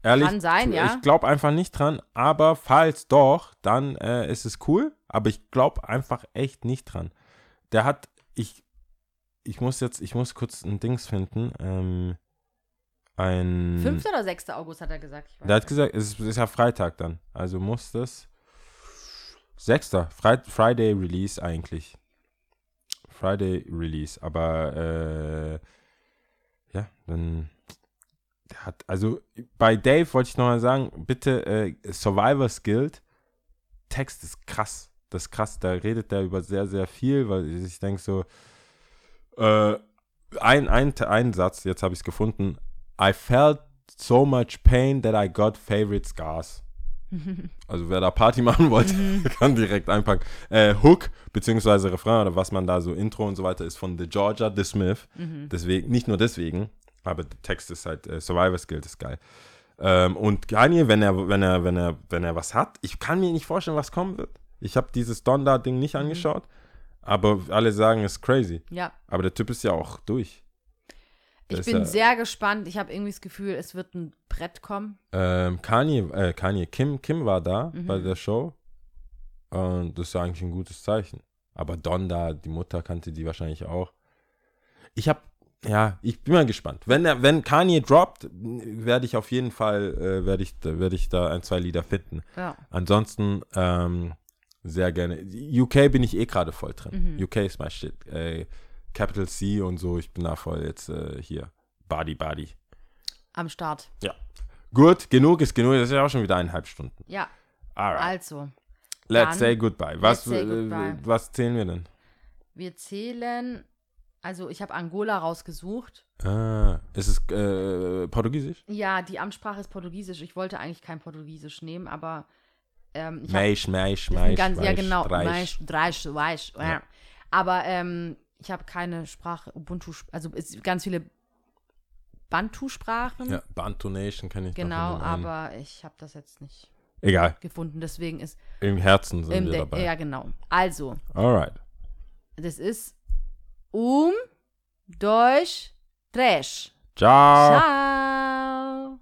Ehrlich, Kann sein, ja. Ich glaube einfach nicht dran, aber falls doch, dann äh, ist es cool, aber ich glaube einfach echt nicht dran. Der hat, ich, ich muss jetzt, ich muss kurz ein Dings finden, ähm, ein... 5. oder 6. August hat er gesagt. Der hat gesagt, es ist, ist ja Freitag dann. Also muss das. Sechster. Fri Friday Release eigentlich. Friday Release. Aber äh, ja, dann. Hat, also bei Dave wollte ich nochmal sagen, bitte äh, Survivor's Guild. Text ist krass. Das ist krass. Da redet er über sehr, sehr viel, weil ich denke so, äh, ein, ein, ein Satz, jetzt habe ich es gefunden. I felt so much pain that I got favorite scars. Also wer da Party machen wollte, kann direkt einpacken. Äh, Hook, beziehungsweise Refrain oder was man da so, Intro und so weiter, ist von The Georgia The Smith. Mhm. Deswegen, nicht nur deswegen, aber der Text ist halt, äh, Survivor Guild ist geil. Ähm, und Kanye, wenn er, wenn er, wenn er, wenn er was hat, ich kann mir nicht vorstellen, was kommen wird. Ich habe dieses Donda-Ding nicht angeschaut, aber alle sagen, es ist crazy. Ja, Aber der Typ ist ja auch durch. Ich bin ja- sehr gespannt. Ich habe irgendwie das Gefühl, es wird ein Brett kommen. Ähm, Kanye, äh, Kanye, Kim, Kim war da Mhm. bei der Show. Und das ist eigentlich ein gutes Zeichen. Aber Donda, die Mutter kannte die wahrscheinlich auch. Ich hab, ja, ich bin mal gespannt. Wenn er, wenn Kanye droppt, werde ich auf jeden Fall, äh, werde ich, werde ich da ein, zwei Lieder finden. Ja. Ansonsten, ähm, sehr gerne. UK bin ich eh gerade voll drin. Mhm. UK ist my shit. Äh, Capital C und so, ich bin da voll jetzt äh, hier. Body, Body. Am Start. Gut, genug ist genug. Das ist ja auch schon wieder eineinhalb Stunden. Ja, Alright. also, Let's say goodbye. Was, say äh, goodbye. was zählen wir denn? wir zählen, also ich habe Angola rausgesucht. Ah, ist es äh, Portugiesisch? Ja, die Amtssprache ist Portugiesisch. Ich wollte eigentlich kein Portugiesisch nehmen, aber ähm, ich hab- Meisch, Meisch, ein Meisch, ganz, ja, Meisch, genau. Dreisch. Meisch, Dreisch, Weisch. Ja. Aber ähm, ich habe keine Sprache, Ubuntu, also ganz viele Bantu-Sprachen. Ja, Bantu Nation kann ich Genau, aber ich habe das jetzt nicht Egal, gefunden. Deswegen ist im Herzen sind im wir dabei. ja genau. Also, Alright. das ist um, dois, três. Ciao. Ciao.